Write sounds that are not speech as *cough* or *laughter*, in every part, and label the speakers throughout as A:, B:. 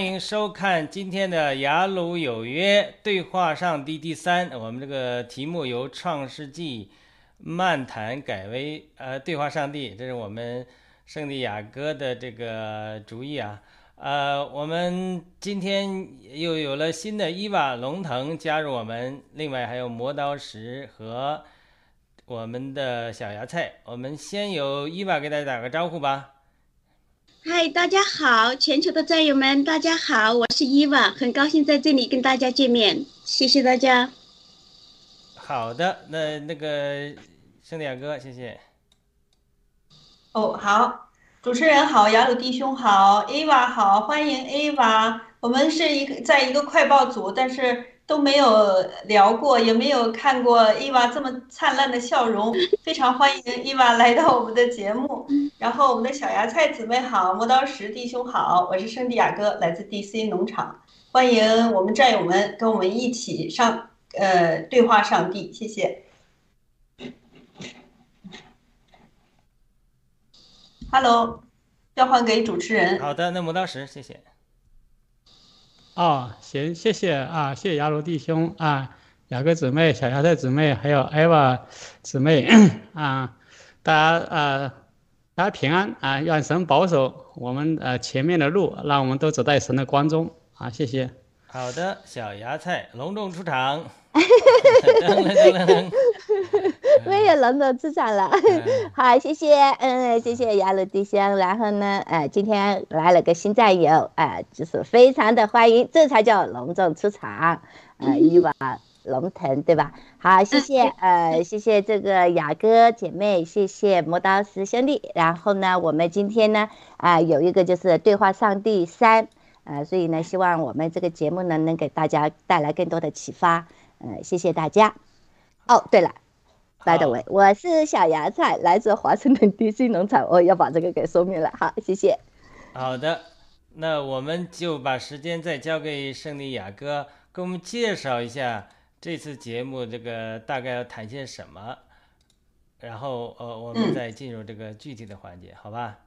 A: 欢迎收看今天的《雅鲁有约》对话上帝第三。我们这个题目由《创世纪》漫谈改为呃对话上帝，这是我们圣地亚哥的这个主意啊。呃，我们今天又有了新的伊娃龙腾加入我们，另外还有磨刀石和我们的小芽菜。我们先由伊娃给大家打个招呼吧。
B: 嗨，大家好，全球的战友们，大家好，我是伊娃，很高兴在这里跟大家见面，谢谢大家。
A: 好的，那那个圣地亚哥，谢谢。
C: 哦，好，主持人好，雅鲁弟兄好伊娃好，欢迎伊娃。我们是一个在一个快报组，但是都没有聊过，也没有看过 Ava 这么灿烂的笑容，非常欢迎 Ava 来到我们的节目。然后我们的小芽菜姊妹好，磨刀石弟兄好，我是圣地亚哥，来自 DC 农场，欢迎我们战友们跟我们一起上呃对话上帝，谢谢。Hello，交换给主持人。
A: 好的，那磨刀石，谢谢。
D: 哦，行，谢谢啊，谢谢雅鲁弟兄啊，雅各姊妹、小芽菜姊妹，还有艾娃姊妹 *clears throat* 啊，大家呃，大家平安啊，愿神保守我们呃前面的路，让我们都走在神的光中啊，谢谢。
A: 好的，小芽菜隆重出场。*laughs*
E: 没有隆重出场了。好，谢谢，嗯，谢谢雅鲁弟兄。然后呢，呃，今天来了个新战友，呃，就是非常的欢迎，这才叫隆重出场。呃，伊娃龙腾，对吧？好，谢谢，呃，谢谢这个雅哥姐妹，谢谢磨刀石兄弟。然后呢，我们今天呢，啊、有一个就是对话上帝三，呃，所以呢，希望我们这个节目呢，能给大家带来更多的启发。呃，谢谢大家。哦，对了。By the way，我是小芽菜，来自华盛顿 DC 农场，我要把这个给说明了。好，谢谢。
A: 好的，那我们就把时间再交给圣地亚哥，给我们介绍一下这次节目这个大概要谈些什么，然后呃，我们再进入这个具体的环节，好吧？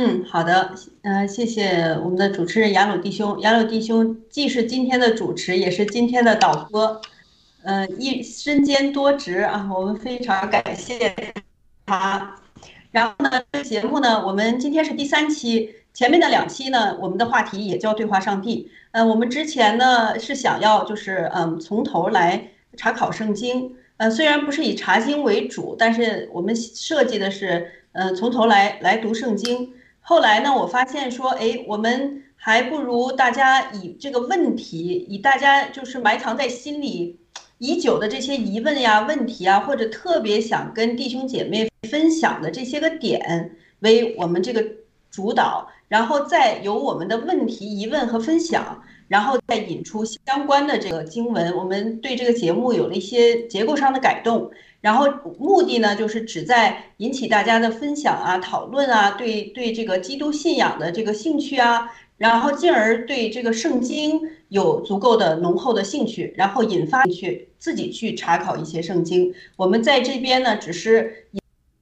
C: 嗯，好的，呃，谢谢我们的主持人雅鲁弟兄。雅鲁弟兄既是今天的主持，也是今天的导播，呃，一身兼多职啊，我们非常感谢他。然后呢，这节目呢，我们今天是第三期，前面的两期呢，我们的话题也叫对话上帝。呃，我们之前呢是想要就是嗯从头来查考圣经，呃，虽然不是以查经为主，但是我们设计的是呃从头来来读圣经。后来呢，我发现说，哎，我们还不如大家以这个问题，以大家就是埋藏在心里已久的这些疑问呀、问题啊，或者特别想跟弟兄姐妹分享的这些个点为我们这个主导，然后再由我们的问题、疑问和分享，然后再引出相关的这个经文。我们对这个节目有了一些结构上的改动，然后目的呢，就是旨在引起大家的分享啊、讨论啊，对对这个基督信仰的这个兴趣啊，然后进而对这个圣经有足够的浓厚的兴趣，然后引发去自己去查考一些圣经。我们在这边呢，只是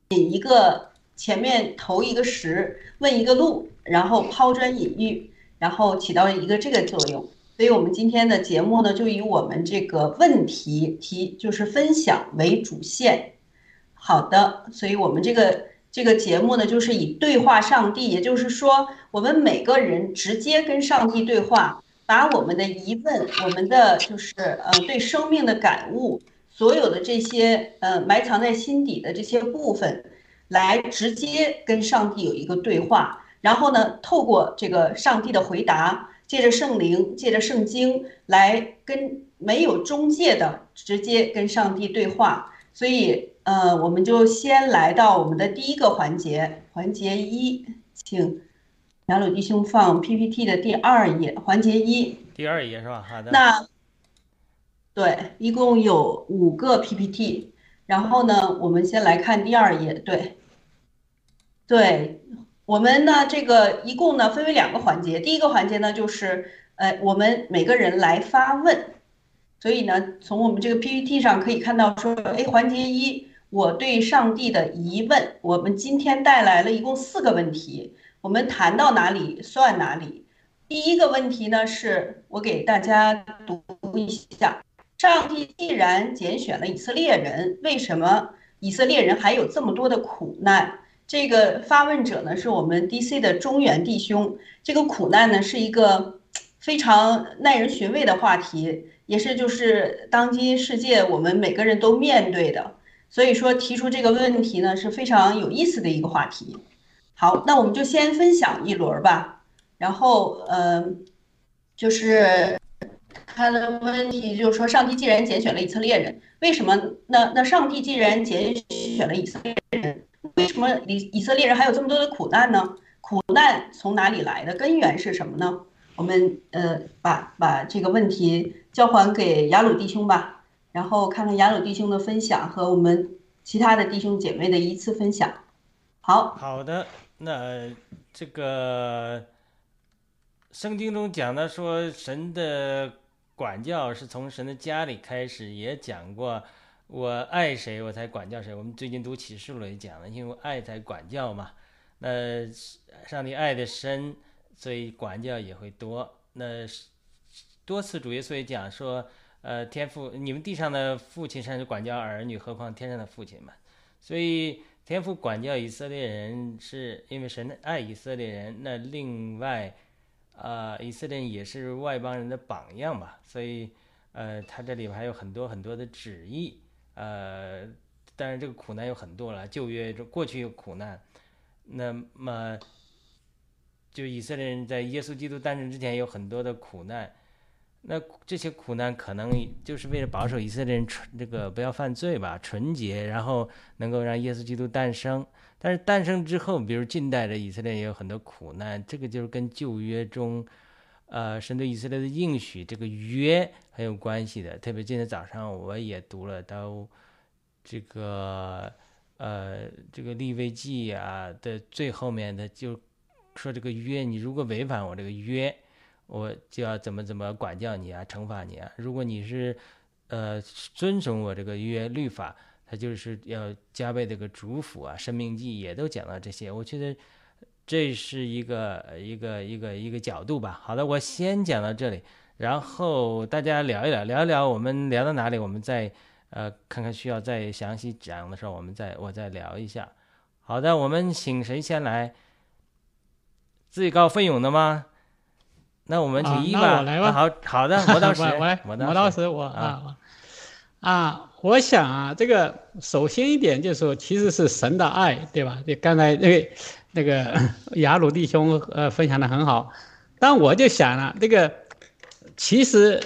C: 引一个前面投一个石，问一个路，然后抛砖引玉。然后起到一个这个作用，所以我们今天的节目呢，就以我们这个问题题就是分享为主线。好的，所以我们这个这个节目呢，就是以对话上帝，也就是说，我们每个人直接跟上帝对话，把我们的疑问、我们的就是呃对生命的感悟，所有的这些呃埋藏在心底的这些部分，来直接跟上帝有一个对话。然后呢，透过这个上帝的回答，借着圣灵，借着圣经来跟没有中介的直接跟上帝对话。所以，呃，我们就先来到我们的第一个环节，环节一，请杨鲁弟兄放 PPT 的第二页，环节一。
A: 第二页是吧？好的。
C: 那对，一共有五个 PPT。然后呢，我们先来看第二页。对，对。我们呢，这个一共呢分为两个环节。第一个环节呢，就是呃，我们每个人来发问。所以呢，从我们这个 PPT 上可以看到，说，哎，环节一，我对上帝的疑问。我们今天带来了一共四个问题，我们谈到哪里算哪里。第一个问题呢，是我给大家读一下：上帝既然拣选了以色列人，为什么以色列人还有这么多的苦难？这个发问者呢，是我们 DC 的中原弟兄。这个苦难呢，是一个非常耐人寻味的话题，也是就是当今世界我们每个人都面对的。所以说，提出这个问题呢，是非常有意思的一个话题。好，那我们就先分享一轮吧。然后，嗯，就是他的问题就是说，上帝既然拣选了以色列人，为什么？那那上帝既然拣选了以色列人？为什么以以色列人还有这么多的苦难呢？苦难从哪里来的？根源是什么呢？我们呃把把这个问题交还给雅鲁弟兄吧，然后看看雅鲁弟兄的分享和我们其他的弟兄姐妹的一次分享。好
A: 好的，那这个圣经中讲的说神的管教是从神的家里开始，也讲过。我爱谁，我才管教谁。我们最近读启示录也讲了，因为爱才管教嘛。那上帝爱的深，所以管教也会多。那多次主耶稣也讲说，呃，天父，你们地上的父亲甚至管教儿女，何况天上的父亲嘛？所以天父管教以色列人，是因为神爱以色列人。那另外，啊，以色列人也是外邦人的榜样嘛。所以，呃，他这里边还有很多很多的旨意。呃，当然这个苦难有很多了。旧约中过去有苦难，那么就以色列人在耶稣基督诞生之前有很多的苦难。那这些苦难可能就是为了保守以色列人纯这个不要犯罪吧，纯洁，然后能够让耶稣基督诞生。但是诞生之后，比如近代的以色列也有很多苦难，这个就是跟旧约中。呃，神对以色列的应许，这个约很有关系的。特别今天早上我也读了到这个呃这个立位记啊的最后面的，就说这个约，你如果违反我这个约，我就要怎么怎么管教你啊，惩罚你啊。如果你是呃遵守我这个约律法，他就是要加倍这个祝福啊。生命记也都讲到这些，我觉得。这是一个一个一个一个角度吧。好的，我先讲到这里，然后大家聊一聊，聊一聊，我们聊到哪里，我们再呃看看需要再详细讲的时候，我们再我再聊一下。好的，我们请谁先来？自告奋勇的吗？那我们请一吧。好好的，磨刀石，
D: 磨刀石，我啊啊，我想啊，这个首先一点就是说，其实是神的爱，对吧？就刚才那个。那个 *laughs* 雅鲁弟兄呃分享的很好，但我就想了，这个其实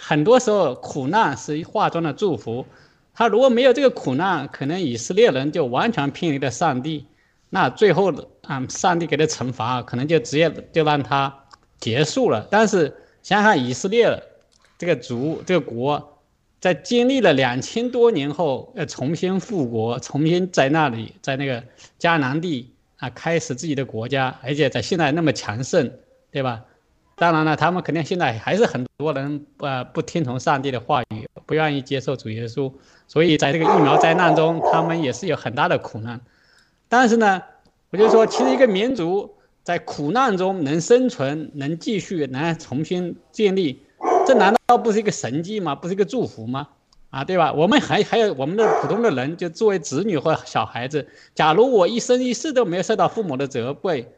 D: 很多时候苦难是化妆的祝福，他如果没有这个苦难，可能以色列人就完全偏离了上帝，那最后的啊，上帝给的惩罚可能就直接就让他结束了。但是想想以色列这个族这个国，在经历了两千多年后，要重新复国，重新在那里在那个迦南地啊开始自己的国家，而且在现在那么强盛，对吧？当然了，他们肯定现在还是很多人呃不听从上帝的话语，不愿意接受主耶稣，所以在这个疫苗灾难中，他们也是有很大的苦难。但是呢，我就说，其实一个民族在苦难中能生存、能继续、能重新建立，这难道不是一个神迹吗？不是一个祝福吗？啊，对吧？我们还还有我们的普通的人，就作为子女或小孩子，假如我一生一世都没有受到父母的责备，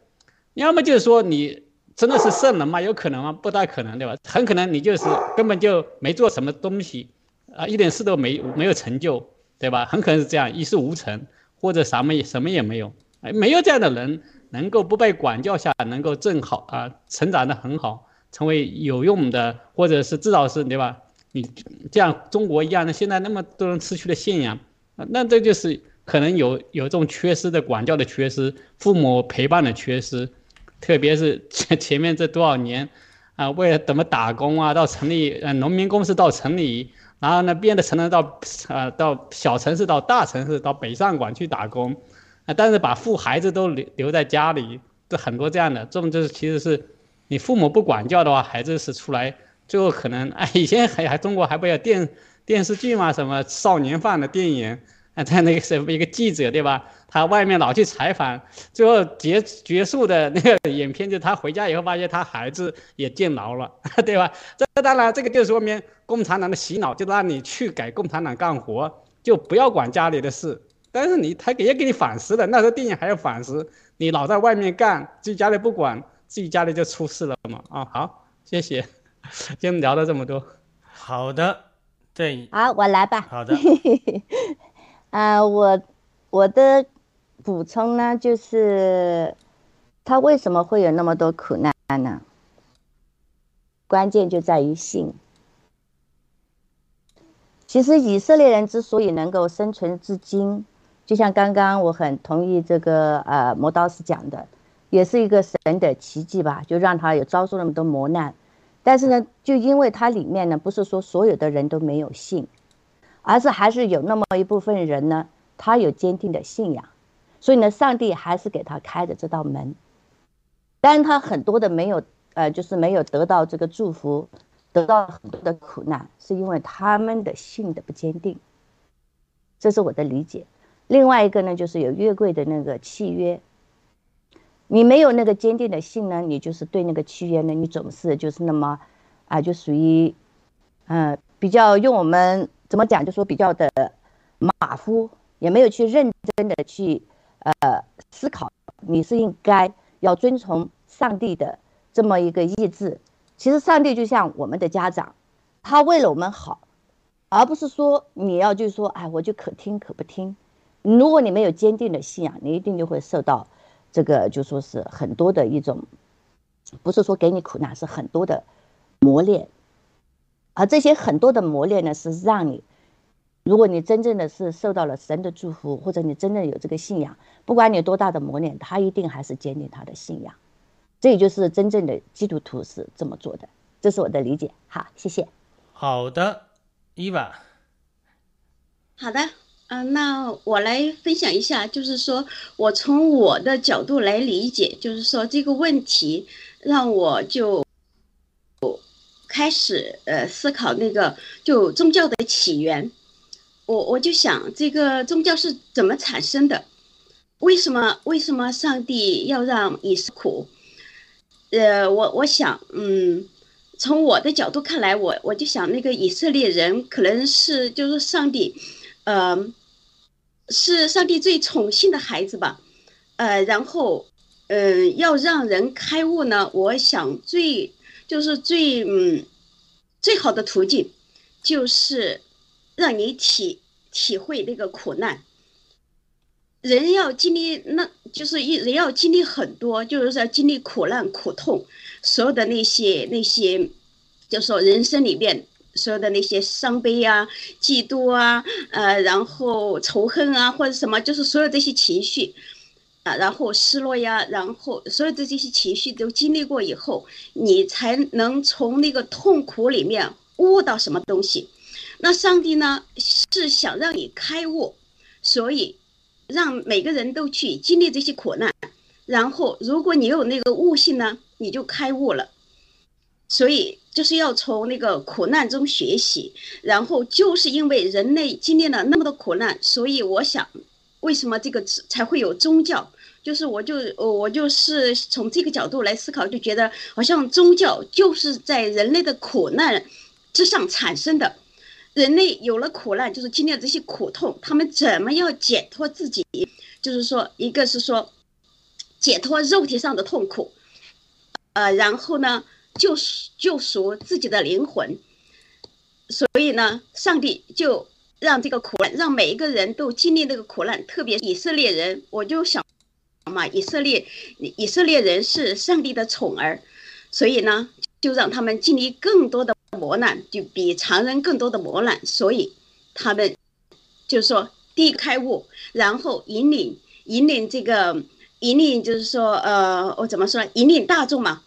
D: 要么就是说你。真的是圣人吗？有可能吗？不大可能，对吧？很可能你就是根本就没做什么东西，啊，一点事都没没有成就，对吧？很可能是这样，一事无成，或者什么也什么也没有。哎，没有这样的人能够不被管教下，能够正好啊，成长的很好，成为有用的，或者是至少是对吧？你这样中国一样的，现在那么多人失去了信仰，那这就是可能有有这种缺失的管教的缺失，父母陪伴的缺失。特别是前前面这多少年，啊，为了怎么打工啊，到城里，呃，农民工是到城里，然后呢，变得成了到，呃，到小城市，到大城市，到北上广去打工，啊，但是把父孩子都留留在家里，这很多这样的，这种就是其实是，你父母不管教的话，孩子是出来，最后可能，*laughs* 哎，以前还还中国还不要电电视剧嘛，什么少年犯的电影。啊，在那个什么一个记者对吧？他外面老去采访，最后结结束的那个影片，就他回家以后发现他孩子也见牢了，*laughs* 对吧？这当然这个就说明共产党的洗脑，就让你去给共产党干活，就不要管家里的事。但是你他也给你反思了，那时候电影还要反思，你老在外面干，自己家里不管，自己家里就出事了嘛。啊，好，谢谢，*laughs* 先聊了这么多。
A: 好的，对，
E: 好，我来吧。
A: 好的。
E: 啊，*laughs* 我我的补充呢，就是他为什么会有那么多苦难呢？关键就在于信。其实以色列人之所以能够生存至今，就像刚刚我很同意这个呃磨刀石讲的，也是一个神的奇迹吧，就让他有遭受那么多磨难。但是呢，就因为它里面呢，不是说所有的人都没有信。而是还是有那么一部分人呢，他有坚定的信仰，所以呢，上帝还是给他开的这道门。但是他很多的没有，呃，就是没有得到这个祝福，得到很多的苦难，是因为他们的信的不坚定。这是我的理解。另外一个呢，就是有约柜的那个契约，你没有那个坚定的信呢，你就是对那个契约呢，你总是就是那么，啊，就属于，嗯，比较用我们。怎么讲？就说比较的马虎，也没有去认真的去呃思考，你是应该要遵从上帝的这么一个意志。其实上帝就像我们的家长，他为了我们好，而不是说你要就说哎，我就可听可不听。如果你没有坚定的信仰，你一定就会受到这个就说是很多的一种，不是说给你苦难，是很多的磨练。而这些很多的磨练呢，是让你，如果你真正的是受到了神的祝福，或者你真正有这个信仰，不管你多大的磨练，他一定还是坚定他的信仰。这也就是真正的基督徒是这么做的，这是我的理解。好，谢谢。
A: 好的，伊娃。
B: 好的，嗯，那我来分享一下，就是说我从我的角度来理解，就是说这个问题让我就。开始呃思考那个就宗教的起源，我我就想这个宗教是怎么产生的？为什么为什么上帝要让以色列苦？呃，我我想，嗯，从我的角度看来，我我就想那个以色列人可能是就是上帝，呃，是上帝最宠幸的孩子吧，呃，然后嗯，要让人开悟呢，我想最。就是最嗯，最好的途径，就是让你体体会那个苦难。人要经历，那就是一人要经历很多，就是说经历苦难、苦痛，所有的那些那些，就说人生里面所有的那些伤悲啊、嫉妒啊，呃，然后仇恨啊或者什么，就是所有这些情绪，啊，然后失落呀，然后所有的这些情绪都经历过以后，你才能从那个痛苦里面悟到什么东西。那上帝呢，是想让你开悟，所以让每个人都去经历这些苦难。然后，如果你有那个悟性呢，你就开悟了。所以就是要从那个苦难中学习。然后就是因为人类经历了那么多苦难，所以我想。为什么这个才会有宗教？就是我就我就是从这个角度来思考，就觉得好像宗教就是在人类的苦难之上产生的。人类有了苦难，就是经历了这些苦痛，他们怎么样解脱自己？就是说，一个是说解脱肉体上的痛苦，呃，然后呢，救赎救赎自己的灵魂。所以呢，上帝就。让这个苦难，让每一个人都经历那个苦难，特别以色列人，我就想嘛，以色列以色列人是上帝的宠儿，所以呢，就让他们经历更多的磨难，就比常人更多的磨难，所以他们就是说第一个开悟，然后引领引领这个引领，就是说呃，我怎么说，引领大众嘛，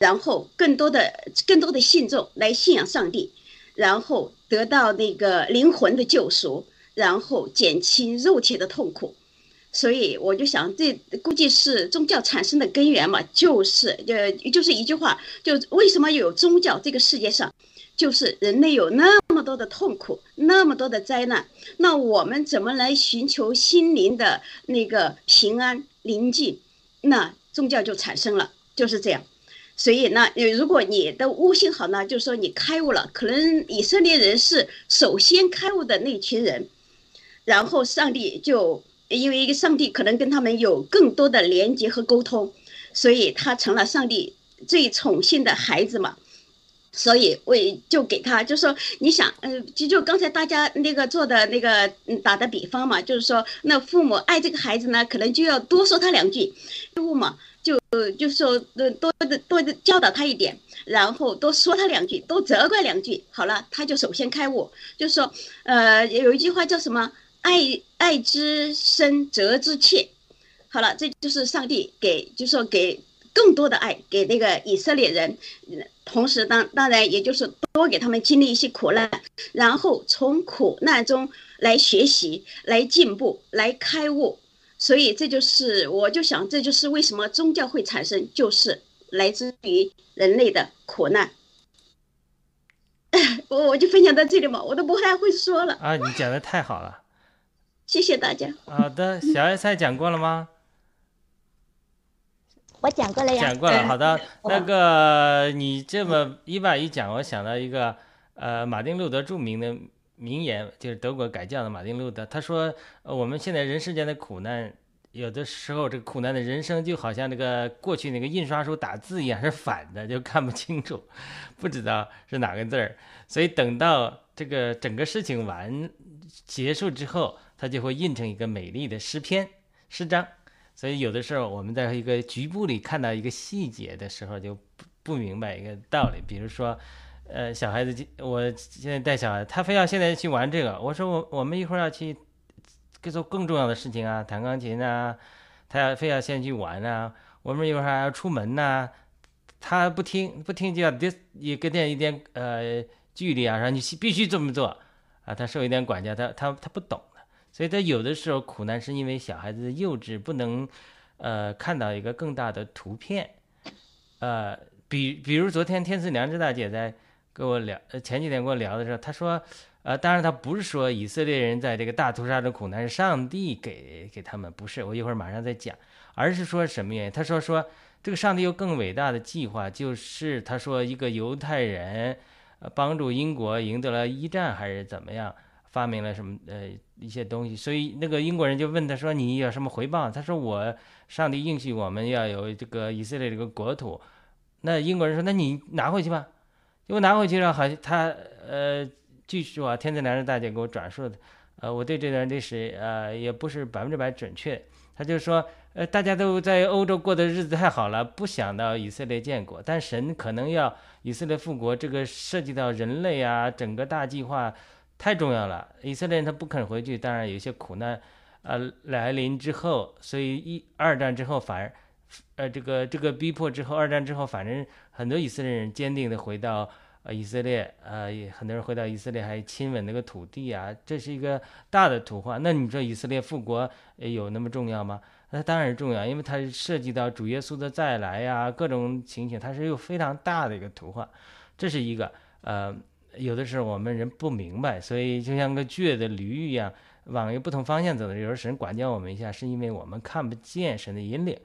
B: 然后更多的更多的信众来信仰上帝。然后得到那个灵魂的救赎，然后减轻肉体的痛苦，所以我就想，这估计是宗教产生的根源嘛，就是呃，就是一句话，就为什么有宗教？这个世界上，就是人类有那么多的痛苦，那么多的灾难，那我们怎么来寻求心灵的那个平安宁静？那宗教就产生了，就是这样。所以呢，如果你的悟性好呢，就是说你开悟了，可能以色列人是首先开悟的那群人，然后上帝就因为一个上帝可能跟他们有更多的连接和沟通，所以他成了上帝最宠幸的孩子嘛。所以为就给他，就说你想，嗯，就就刚才大家那个做的那个打的比方嘛，就是说那父母爱这个孩子呢，可能就要多说他两句，悟嘛。就就说多多的多的教导他一点，然后多说他两句，多责怪两句，好了，他就首先开悟。就说，呃，有一句话叫什么？爱爱之深，责之切。好了，这就是上帝给，就说给更多的爱给那个以色列人，同时当当然也就是多给他们经历一些苦难，然后从苦难中来学习，来进步，来开悟。所以这就是，我就想，这就是为什么宗教会产生，就是来自于人类的苦难。*laughs* 我我就分享到这里嘛，我都不太会说了。
A: 啊，你讲的太好了，
B: 谢谢大家。
A: 好的，小艾菜讲过了吗？
E: 我讲过了呀。
A: 讲过了，好的。*laughs* 那个你这么一把一讲，我想到一个，呃，马丁路德著名的。名言就是德国改教的马丁路德，他说：“，我们现在人世间的苦难，有的时候这个苦难的人生就好像那个过去那个印刷书打字一样是反的，就看不清楚，不知道是哪个字儿。所以等到这个整个事情完结束之后，它就会印成一个美丽的诗篇诗章。所以有的时候我们在一个局部里看到一个细节的时候，就不不明白一个道理，比如说。”呃，小孩子，我现在带小孩，他非要现在去玩这个。我说我我们一会儿要去做更重要的事情啊，弹钢琴啊，他要非要先去玩啊。我们一会儿还要出门呐，他不听不听就要得也给点一点呃距离啊，让你必须这么做啊。他受一点管教，他他他不懂的，所以他有的时候苦难是因为小孩子幼稚，不能呃看到一个更大的图片。呃，比比如昨天天赐良知大姐在。跟我聊，呃，前几天跟我聊的时候，他说，呃，当然他不是说以色列人在这个大屠杀的苦难是上帝给给他们，不是，我一会儿马上再讲，而是说什么原因？他说说这个上帝有更伟大的计划，就是他说一个犹太人，呃，帮助英国赢得了一战还是怎么样，发明了什么呃一些东西，所以那个英国人就问他说你有什么回报？他说我上帝应许我们要有这个以色列这个国土，那英国人说那你拿回去吧。结果拿回去了，好像他呃，据说啊，天赐良知大姐给我转述的，呃，我对这段历史呃也不是百分之百准确。他就说，呃，大家都在欧洲过的日子太好了，不想到以色列建国，但神可能要以色列复国，这个涉及到人类啊，整个大计划太重要了。以色列人他不肯回去，当然有些苦难，呃来临之后，所以一二战之后反而，呃这个这个逼迫之后，二战之后，反正很多以色列人坚定的回到呃以色列，呃很多人回到以色列还亲吻那个土地啊，这是一个大的图画。那你说以色列复国有那么重要吗？那当然重要，因为它涉及到主耶稣的再来呀，各种情形，它是有非常大的一个图画。这是一个，呃，有的时候我们人不明白，所以就像个倔的驴一样，往一个不同方向走的。有时候神管教我们一下，是因为我们看不见神的引领。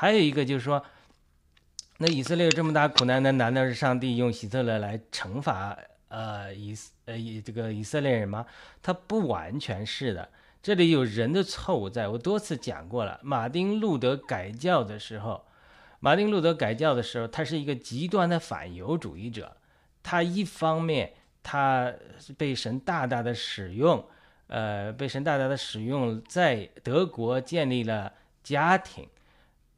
A: 还有一个就是说，那以色列有这么大苦难，那难道是上帝用希特勒来惩罚呃以呃以这个以色列人吗？他不完全是的。这里有人的错误，在我多次讲过了。马丁路德改教的时候，马丁路德改教的时候，他是一个极端的反犹主义者。他一方面，他被神大大的使用，呃，被神大大的使用，在德国建立了家庭。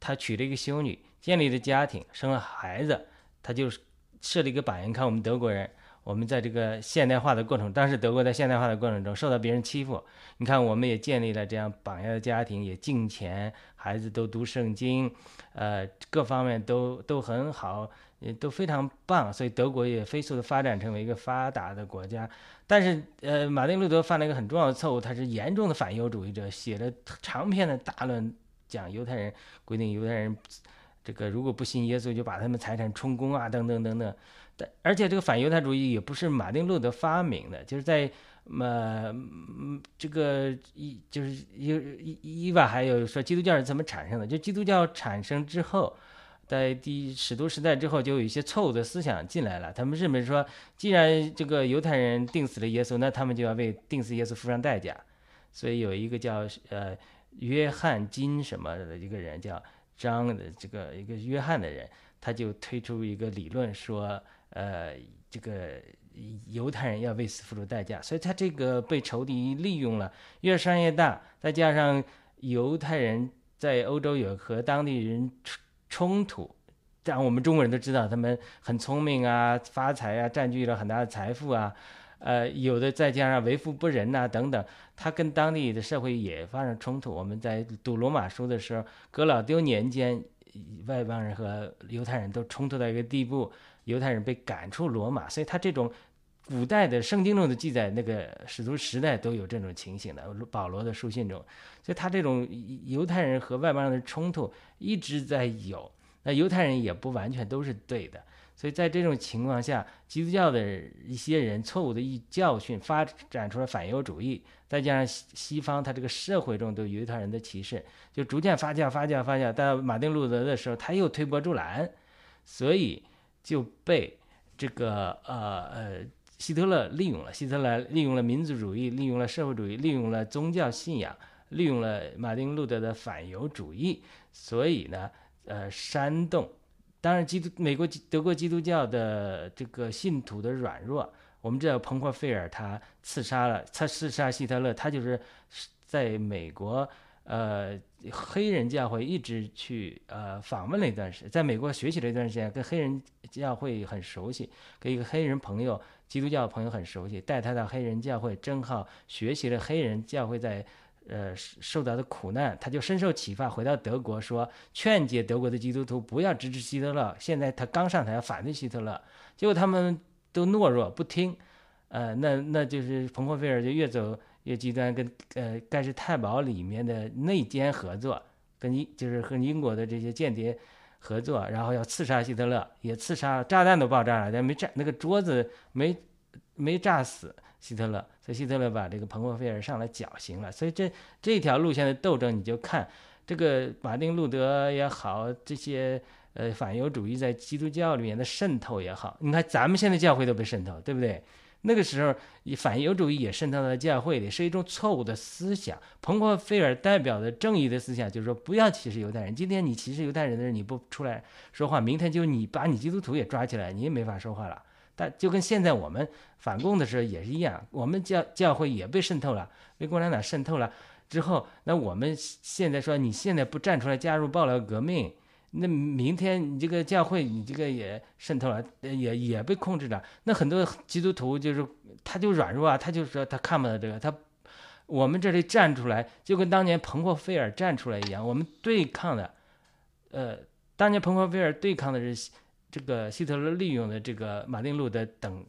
A: 他娶了一个修女，建立了家庭，生了孩子。他就设立一个榜样，看我们德国人。我们在这个现代化的过程，当时德国在现代化的过程中受到别人欺负。你看，我们也建立了这样榜样的家庭，也敬钱，孩子都读圣经，呃，各方面都都很好，也都非常棒。所以德国也飞速的发展成为一个发达的国家。但是，呃，马丁路德犯了一个很重要的错误，他是严重的反犹主义者，写了长篇的大论讲犹太人，规定犹太人这个如果不信耶稣，就把他们财产充公啊，等等等等。但而且这个反犹太主义也不是马丁路德发明的，就是在嗯这个一就是伊伊伊瓦还有说基督教是怎么产生的？就基督教产生之后，在第使徒时代之后，就有一些错误的思想进来了。他们认为说，既然这个犹太人定死了耶稣，那他们就要为定死耶稣付上代价。所以有一个叫呃约翰金什么的一个人叫张的这个一个约翰的人，他就推出一个理论说。呃，这个犹太人要为此付出代价，所以他这个被仇敌利用了，越商越大，再加上犹太人在欧洲有和当地人冲冲突，但我们中国人都知道他们很聪明啊，发财啊，占据了很大的财富啊，呃，有的再加上为富不仁呐等等，他跟当地的社会也发生冲突。我们在读罗马书的时候，格老丢年间，外邦人和犹太人都冲突到一个地步。犹太人被赶出罗马，所以他这种古代的圣经中的记载，那个使徒时代都有这种情形的。保罗的书信中，所以他这种犹太人和外邦人的冲突一直在有。那犹太人也不完全都是对的，所以在这种情况下，基督教的一些人错误的一教训发展出了反犹主义，再加上西西方他这个社会中对犹太人的歧视，就逐渐发酵、发酵、发酵。到马丁路德的时候，他又推波助澜，所以。就被这个呃呃希特勒利用了，希特勒利用了民族主义，利用了社会主义，利用了宗教信仰，利用了马丁路德的反犹主义，所以呢，呃，煽动。当然，基督美国德国基督教的这个信徒的软弱，我们知道彭霍费尔他刺杀了，他刺杀希特勒，他就是在美国。呃，黑人教会一直去呃访问了一段时间，在美国学习了一段时间，跟黑人教会很熟悉，跟一个黑人朋友，基督教朋友很熟悉，带他到黑人教会，正好学习了黑人教会在呃受到的苦难，他就深受启发，回到德国说劝解德国的基督徒不要支持希特勒。现在他刚上台反对希特勒，结果他们都懦弱不听，呃，那那就是彭霍菲尔就越走。越极端，跟呃盖世太保里面的内奸合作，跟英就是和英国的这些间谍合作，然后要刺杀希特勒，也刺杀，炸弹都爆炸了，但没炸那个桌子没没炸死希特勒，所以希特勒把这个彭霍菲尔上来绞刑了。所以这这条路线的斗争，你就看这个马丁路德也好，这些呃反犹主义在基督教里面的渗透也好，你看咱们现在教会都被渗透，对不对？那个时候，反犹主义也渗透到教会里，是一种错误的思想。彭霍菲尔代表的正义的思想，就是说不要歧视犹太人。今天你歧视犹太人的人，你不出来说话，明天就你把你基督徒也抓起来，你也没法说话了。但就跟现在我们反共的时候也是一样，我们教教会也被渗透了，被共产党渗透了之后，那我们现在说你现在不站出来加入爆料革命。那明天你这个教会，你这个也渗透了，也也被控制了。那很多基督徒就是他就软弱啊，他就说他看不到这个，他我们这里站出来，就跟当年彭霍菲尔站出来一样，我们对抗的，呃，当年彭霍菲尔对抗的是这个希特勒利用的这个马丁路德等，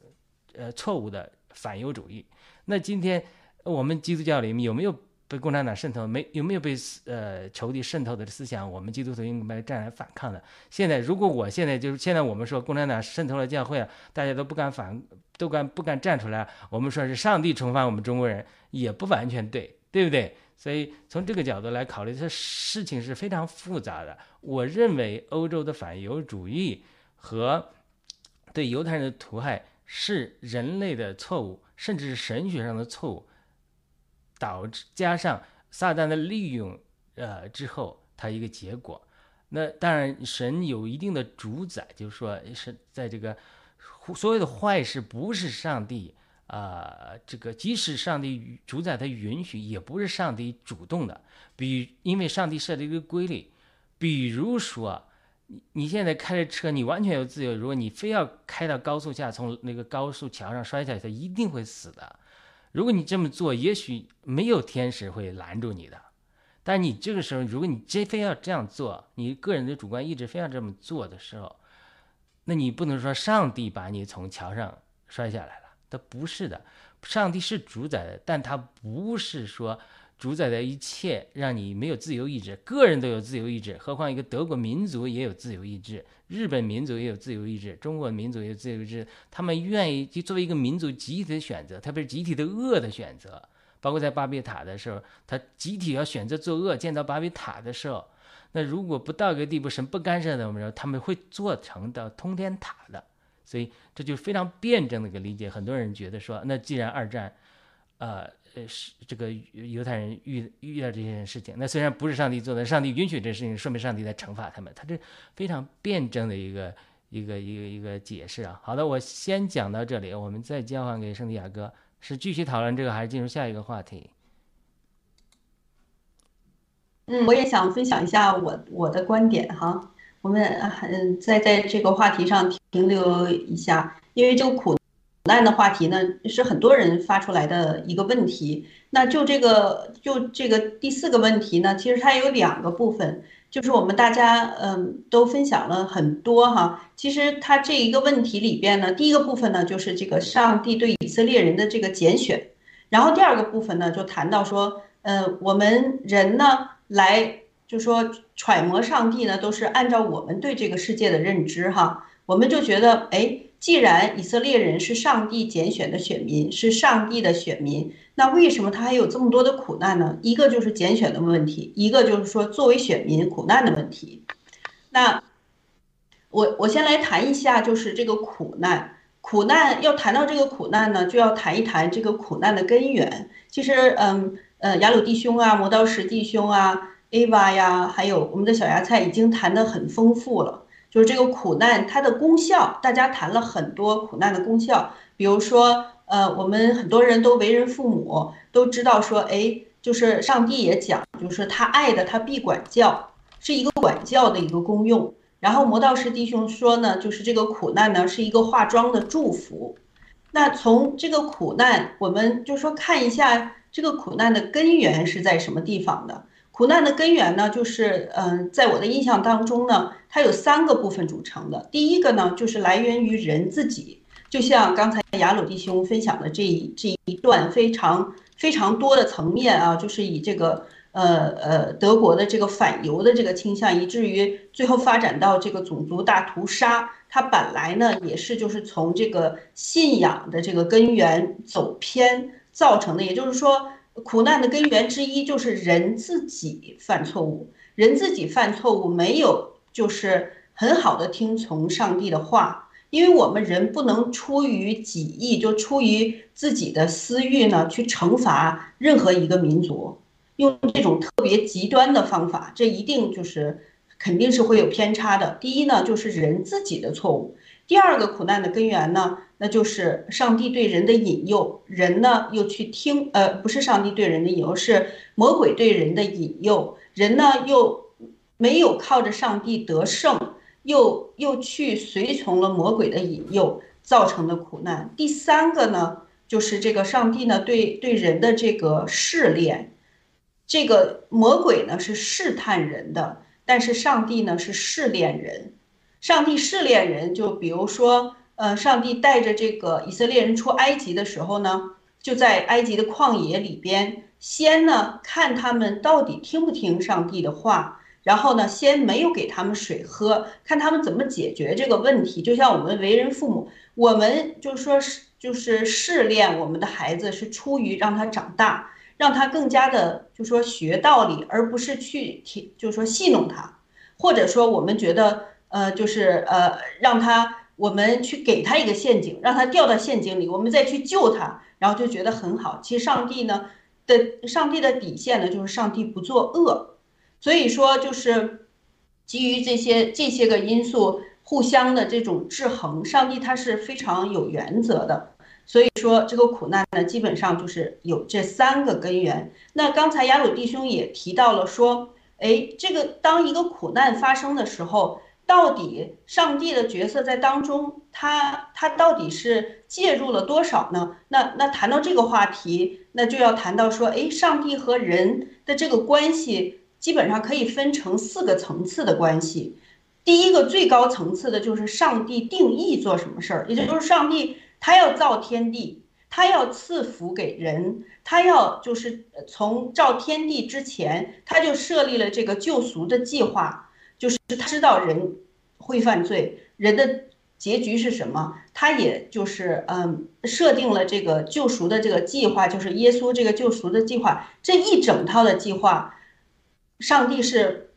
A: 呃，错误的反犹主义。那今天我们基督教里面有没有被共产党渗透？没有没有被呃仇敌渗透的思想？我们基督徒应该站来反抗的。现在如果我现在就是现在我们说共产党渗透了教会啊，大家都不敢反。都敢不敢站出来？我们说是上帝惩罚我们中国人，也不完全对，对不对？所以从这个角度来考虑，这事情是非常复杂的。我认为欧洲的反犹主义和对犹太人的屠害是人类的错误，甚至是神学上的错误，导致加上撒旦的利用，呃之后它一个结果。那当然，神有一定的主宰，就是说是在这个。所有的坏事不是上帝啊，这个即使上帝主宰他允许，也不是上帝主动的。比因为上帝设了一个规律，比如说你你现在开着车，你完全有自由。如果你非要开到高速下，从那个高速桥上摔下去，他一定会死的。如果你这么做，也许没有天使会拦住你的。但你这个时候，如果你真非要这样做，你个人的主观意志非要这么做的时候。那你不能说上帝把你从桥上摔下来了，他不是的，上帝是主宰的，但他不是说主宰的一切让你没有自由意志，个人都有自由意志，何况一个德国民族也有自由意志，日本民族也有自由意志，中国民族也有自由意志，他们愿意就作为一个民族集体的选择，特别是集体的恶的选择，包括在巴别塔的时候，他集体要选择作恶，建造巴别塔的时候。那如果不到一个地步，神不干涉的，我们说他们会做成的通天塔的，所以这就非常辩证的一个理解。很多人觉得说，那既然二战，呃呃是这个犹太人遇遇到这件事情，那虽然不是上帝做的，上帝允许这事情，说明上帝在惩罚他们，他这非常辩证的一个一个一个一个解释啊。好的，我先讲到这里，我们再交换给圣地亚哥，是继续讨论这个，还是进入下一个话题？
C: 嗯，我也想分享一下我我的观点哈。我们嗯，在在这个话题上停留一下，因为这个苦难的话题呢，是很多人发出来的一个问题。那就这个就这个第四个问题呢，其实它有两个部分，就是我们大家嗯都分享了很多哈。其实它这一个问题里边呢，第一个部分呢，就是这个上帝对以色列人的这个拣选，然后第二个部分呢，就谈到说，呃，我们人呢。来就说揣摩上帝呢，都是按照我们对这个世界的认知哈，我们就觉得，哎，既然以色列人是上帝拣选的选民，是上帝的选民，那为什么他还有这么多的苦难呢？一个就是拣选的问题，一个就是说作为选民苦难的问题。那我我先来谈一下，就是这个苦难，苦难要谈到这个苦难呢，就要谈一谈这个苦难的根源。其实，嗯。呃，雅鲁弟兄啊，磨刀石弟兄啊，Ava 呀，还有我们的小芽菜已经谈得很丰富了。就是这个苦难它的功效，大家谈了很多苦难的功效。比如说，呃，我们很多人都为人父母，都知道说，哎，就是上帝也讲，就是他爱的他必管教，是一个管教的一个功用。然后磨刀石弟兄说呢，就是这个苦难呢是一个化妆的祝福。那从这个苦难，我们就说看一下。这个苦难的根源是在什么地方的？苦难的根源呢，就是嗯，在我的印象当中呢，它有三个部分组成的。第一个呢，就是来源于人自己，就像刚才雅鲁弟兄分享的这一这一段非常非常多的层面啊，就是以这个呃呃德国的这个反犹的这个倾向，以至于最后发展到这个种族大屠杀，它本来呢也是就是从这个信仰的这个根源走偏。造成的，也就是说，苦难的根源之一就是人自己犯错误，人自己犯错误，没有就是很好的听从上帝的话，因为我们人不能出于己意，就出于自己的私欲呢，去惩罚任何一个民族，用这种特别极端的方法，这一定就是肯定是会有偏差的。第一呢，就是人自己的错误。第二个苦难的根源呢，那就是上帝对人的引诱，人呢又去听，呃，不是上帝对人的引诱，是魔鬼对人的引诱，人呢又没有靠着上帝得胜，又又去随从了魔鬼的引诱，造成的苦难。第三个呢，就是这个上帝呢对对人的这个试炼，这个魔鬼呢是试探人的，但是上帝呢是试炼人。上帝试炼人，就比如说，呃，上帝带着这个以色列人出埃及的时候呢，就在埃及的旷野里边，先呢看他们到底听不听上帝的话，然后呢，先没有给他们水喝，看他们怎么解决这个问题。就像我们为人父母，我们就说是就是试炼我们的孩子，是出于让他长大，让他更加的就说学道理，而不是去提，就说戏弄他，或者说我们觉得。呃，就是呃，让他我们去给他一个陷阱，让他掉到陷阱里，我们再去救他，然后就觉得很好。其实上帝呢的上帝的底线呢，就是上帝不作恶，所以说就是基于这些这些个因素互相的这种制衡，上帝他是非常有原则的。所以说这个苦难呢，基本上就是有这三个根源。那刚才雅鲁弟兄也提到了说，哎，这个当一个苦难发生的时候。到底上帝的角色在当中，他他到底是介入了多少呢？那那谈到这个话题，那就要谈到说，哎，上帝和人的这个关系基本上可以分成四个层次的关系。第一个最高层次的就是上帝定义做什么事儿，也就是上帝他要造天地，他要赐福给人，他要就是从造天地之前，他就设立了这个救赎的计划。就是他知道人会犯罪，人的结局是什么？他也就是嗯，设定了这个救赎的这个计划，就是耶稣这个救赎的计划，这一整套的计划，上帝是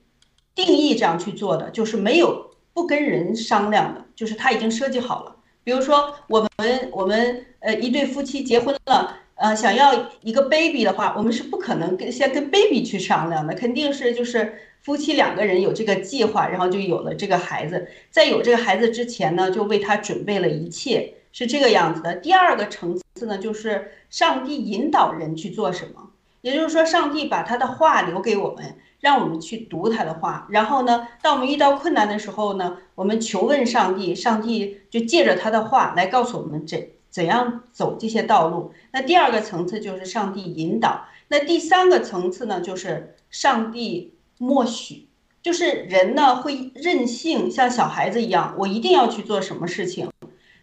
C: 定义这样去做的，就是没有不跟人商量的，就是他已经设计好了。比如说我们我们呃一对夫妻结婚了，呃想要一个 baby 的话，我们是不可能跟先跟 baby 去商量的，肯定是就是。夫妻两个人有这个计划，然后就有了这个孩子。在有这个孩子之前呢，就为他准备了一切，是这个样子的。第二个层次呢，就是上帝引导人去做什么，也就是说，上帝把他的话留给我们，让我们去读他的话。然后呢，当我们遇到困难的时候呢，我们求问上帝，上帝就借着他的话来告诉我们怎怎样走这些道路。那第二个层次就是上帝引导。那第三个层次呢，就是上帝。默许，就是人呢会任性，像小孩子一样，我一定要去做什么事情，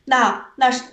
C: 那那是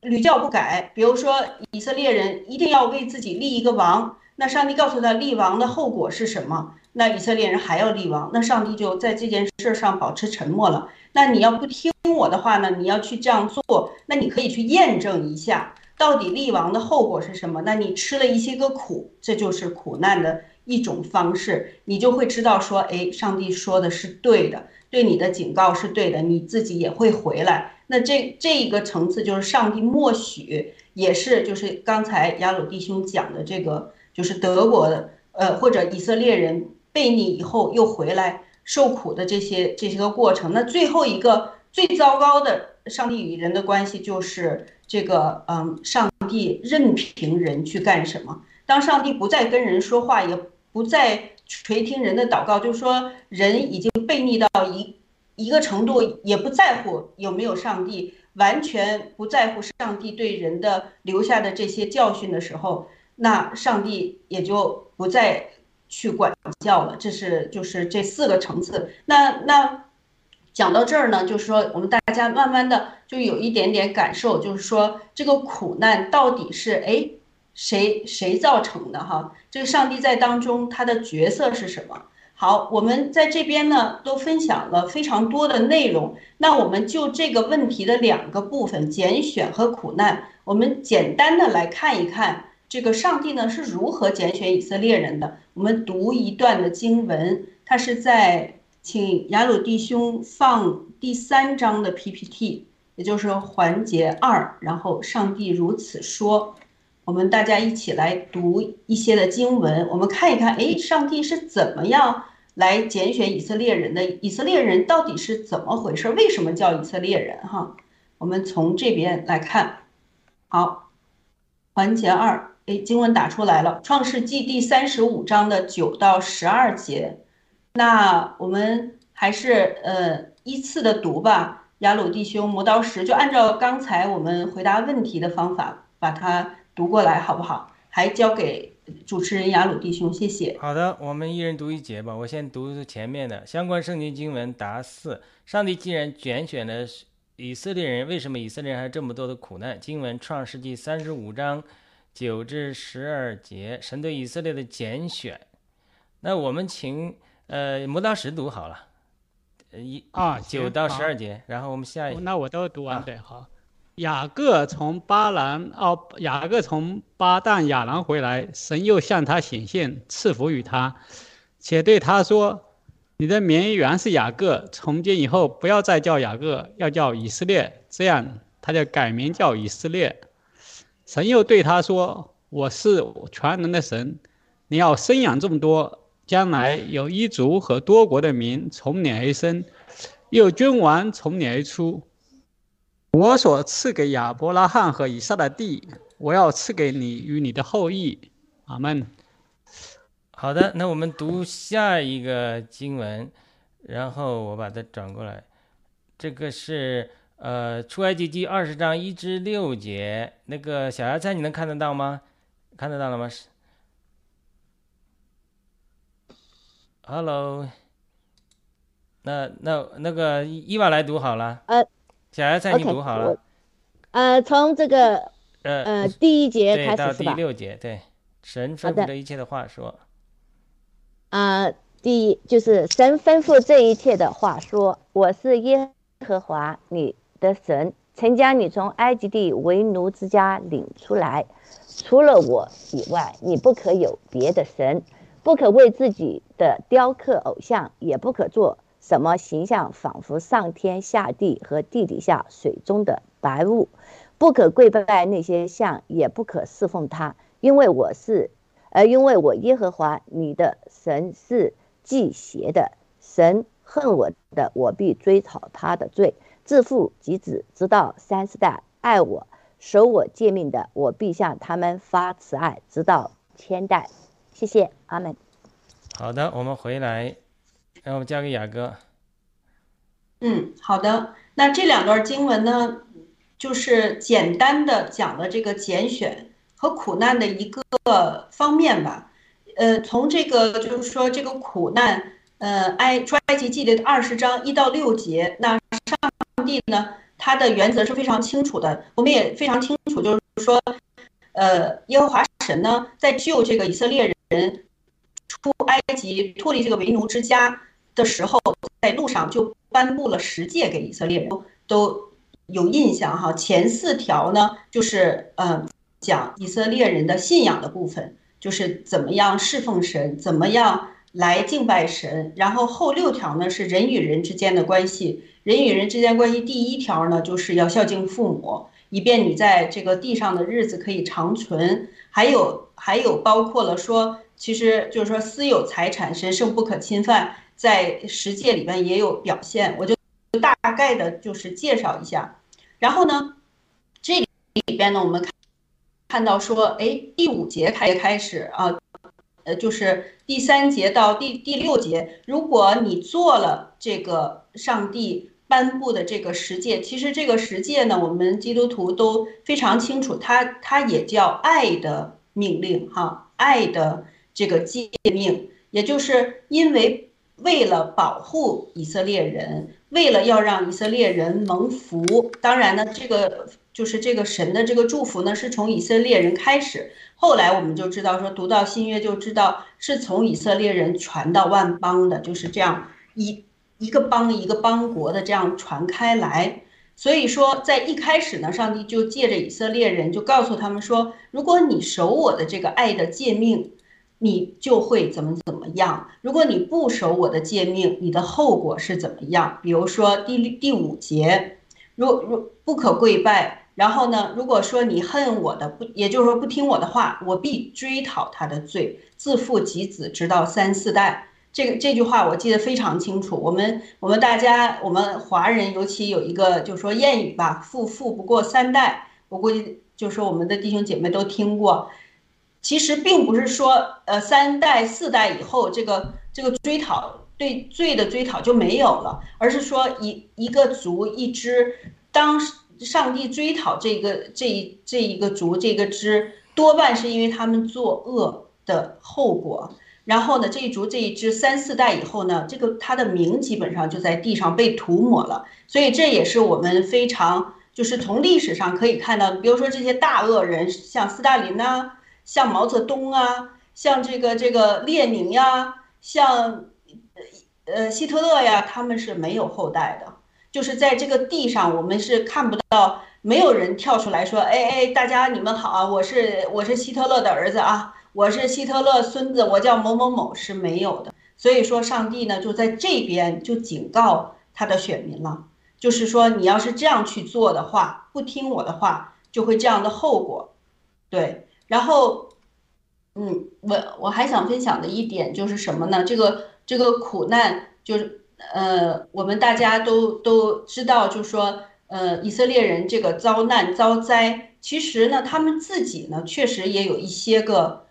C: 屡教不改。比如说以色列人一定要为自己立一个王，那上帝告诉他立王的后果是什么？那以色列人还要立王，那上帝就在这件事上保持沉默了。那你要不听我的话呢？你要去这样做，那你可以去验证一下，到底立王的后果是什么？那你吃了一些个苦，这就是苦难的。一种方式，你就会知道说，哎，上帝说的是对的，对你的警告是对的，你自己也会回来。那这这一个层次就是上帝默许，也是就是刚才亚鲁弟兄讲的这个，就是德国的呃或者以色列人被逆以后又回来受苦的这些这些个过程。那最后一个最糟糕的上帝与人的关系就是这个，嗯，上帝任凭人去干什么，当上帝不再跟人说话也。不再垂听人的祷告，就是说人已经悖逆到一一个程度，也不在乎有没有上帝，完全不在乎上帝对人的留下的这些教训的时候，那上帝也就不再去管教了。这是就是这四个层次。那那讲到这儿呢，就是说我们大家慢慢的就有一点点感受，就是说这个苦难到底是哎。谁谁造成的哈？这个上帝在当中，他的角色是什么？好，我们在这边呢都分享了非常多的内容。那我们就这个问题的两个部分，拣选和苦难，我们简单的来看一看，这个上帝呢是如何拣选以色列人的。我们读一段的经文，它是在请雅鲁弟兄放第三章的 PPT，也就是环节二，然后上帝如此说。我们大家一起来读一些的经文，我们看一看，哎，上帝是怎么样来拣选以色列人的？以色列人到底是怎么回事？为什么叫以色列人？哈，我们从这边来看。好，环节二，哎，经文打出来了，《创世纪》第三十五章的九到十二节。那我们还是呃依次的读吧。雅鲁弟兄、磨刀石，就按照刚才我们回答问题的方法。把它读过来，好不好？还交给主持人雅鲁弟兄，谢谢。
A: 好的，我们一人读一节吧。我先读前面的相关圣经经文答四：上帝既然拣选了以色列人，为什么以色列人还这么多的苦难？经文创世纪三十五章九至十二节，神对以色列的拣选。那我们请呃磨刀石读好了，呃一
D: 啊，
A: 九到十二节，然后我们下一
D: 那我都读完
A: 啊
D: 对，好。雅各从巴兰哦，雅各从巴旦亚兰回来，神又向他显现，赐福于他，且对他说：“你的名原是雅各，从今以后不要再叫雅各，要叫以色列。”这样他就改名叫以色列。神又对他说：“我是全能的神，你要生养这么多，将来有一族和多国的民从你而生，有君王从你而出。”我所赐给亚伯拉罕和以撒的地，我要赐给你与你的后裔。阿门。
A: 好的，那我们读下一个经文，然后我把它转过来。这个是呃出埃及记二十章一至六节，那个小芽菜你能看得到吗？看得到了吗？是 Hello，那那那个伊娃来读好了。
E: 呃，
A: 小芽菜你读好了。
E: 呃，从这个
A: 呃
E: 呃第一节开始是吧？
A: 六节，对，神吩咐这一切的话说。
E: 啊、第一就是神吩咐这一切的话说：“我是耶和华你的神，曾将你从埃及地为奴之家领出来。除了我以外，你不可有别的神，不可为自己的雕刻偶像，也不可做什么形象，仿佛上天下地和地底下水中的白雾，不可跪拜那些像，也不可侍奉他，因为我是。”而因为我耶和华你的神是忌邪的，神恨我的，我必追讨他的罪，自父及子，直到三四代；爱我、守我诫命的，我必向他们发慈爱，直到千代。谢谢，阿门。
A: 好的，我们回来，让我们交给雅各。
C: 嗯，好的。那这两段经文呢，就是简单的讲了这个拣选和苦难的一个方面吧。呃，从这个就是说这个苦难，呃，埃出埃及记的二十章一到六节，那上帝呢，他的原则是非常清楚的，我们也非常清楚，就是说，呃，耶和华神呢，在救这个以色列人出埃及、脱离这个为奴之家的时候，在路上就颁布了十诫给以色列人，都有印象哈。前四条呢，就是呃讲以色列人的信仰的部分，就是怎么样侍奉神，怎么样来敬拜神。然后后六条呢是人与人之间的关系，人与人之间关系第一条呢就是要孝敬父母，以便你在这个地上的日子可以长存。还有还有包括了说，其实就是说私有财产神圣不可侵犯。在十诫里边也有表现，我就大概的就是介绍一下。然后呢，这里边呢，我们看看到说，哎，第五节开开始啊，呃，就是第三节到第第六节，如果你做了这个上帝颁布的这个十诫，其实这个十诫呢，我们基督徒都非常清楚，它它也叫爱的命令哈，爱的这个诫命，也就是因为。为了保护以色列人，为了要让以色列人蒙福，当然呢，这个就是这个神的这个祝福呢，是从以色列人开始。后来我们就知道说，读到新约就知道是从以色列人传到万邦的，就是这样一一个邦一个邦国的这样传开来。所以说，在一开始呢，上帝就借着以色列人就告诉他们说，如果你守我的这个爱的诫命。你就会怎么怎么样？如果你不守我的诫命，你的后果是怎么样？比如说第第五节，如如不可跪拜。然后呢，如果说你恨我的不，也就是说不听我的话，我必追讨他的罪，自父及子，直到三四代。这个这句话我记得非常清楚。我们我们大家我们华人尤其有一个就是说谚语吧，富富不过三代。我估计就是说我们的弟兄姐妹都听过。其实并不是说，呃，三代四代以后，这个这个追讨对罪的追讨就没有了，而是说一一个族一支，当上帝追讨这个这一这一个族这个支，多半是因为他们作恶的后果。然后呢，这一族这一支三四代以后呢，这个他的名基本上就在地上被涂抹了。所以这也是我们非常就是从历史上可以看到，比如说这些大恶人，像斯大林呐，像毛泽东啊，像这个这个列宁呀，像呃希特勒呀，他们是没有后代的。就是在这个地上，我们是看不到，没有人跳出来说，哎哎，大家你们好啊，我是我是希特勒的儿子啊。我是希特勒孙子，我叫某某某是没有的。所以说，上帝呢就在这边就警告他的选民了，就是说你要是这样去做的话，不听我的话，就会这样的后果。对，然后，嗯，我我还想分享的一点就是什么呢？这个这个苦难就是呃，我们大家都都知道，就是说呃，以色列人这个遭难遭灾，其实呢，他们自己呢确实也有一些个。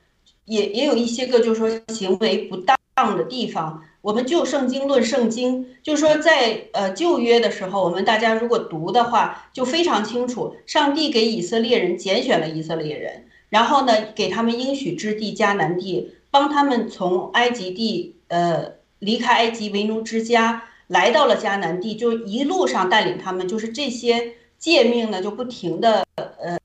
C: 也也有一些个，就是说行为不当的地方。我们就圣经论圣经，就是说在呃旧约的时候，我们大家如果读的话，就非常清楚，上帝给以色列人拣选了以色列人，然后呢，给他们应许之地迦南地，帮他们从埃及地呃离开埃及为奴之家，来到了迦南地，就一路上带领他们，就是这些诫命呢，就不停的呃，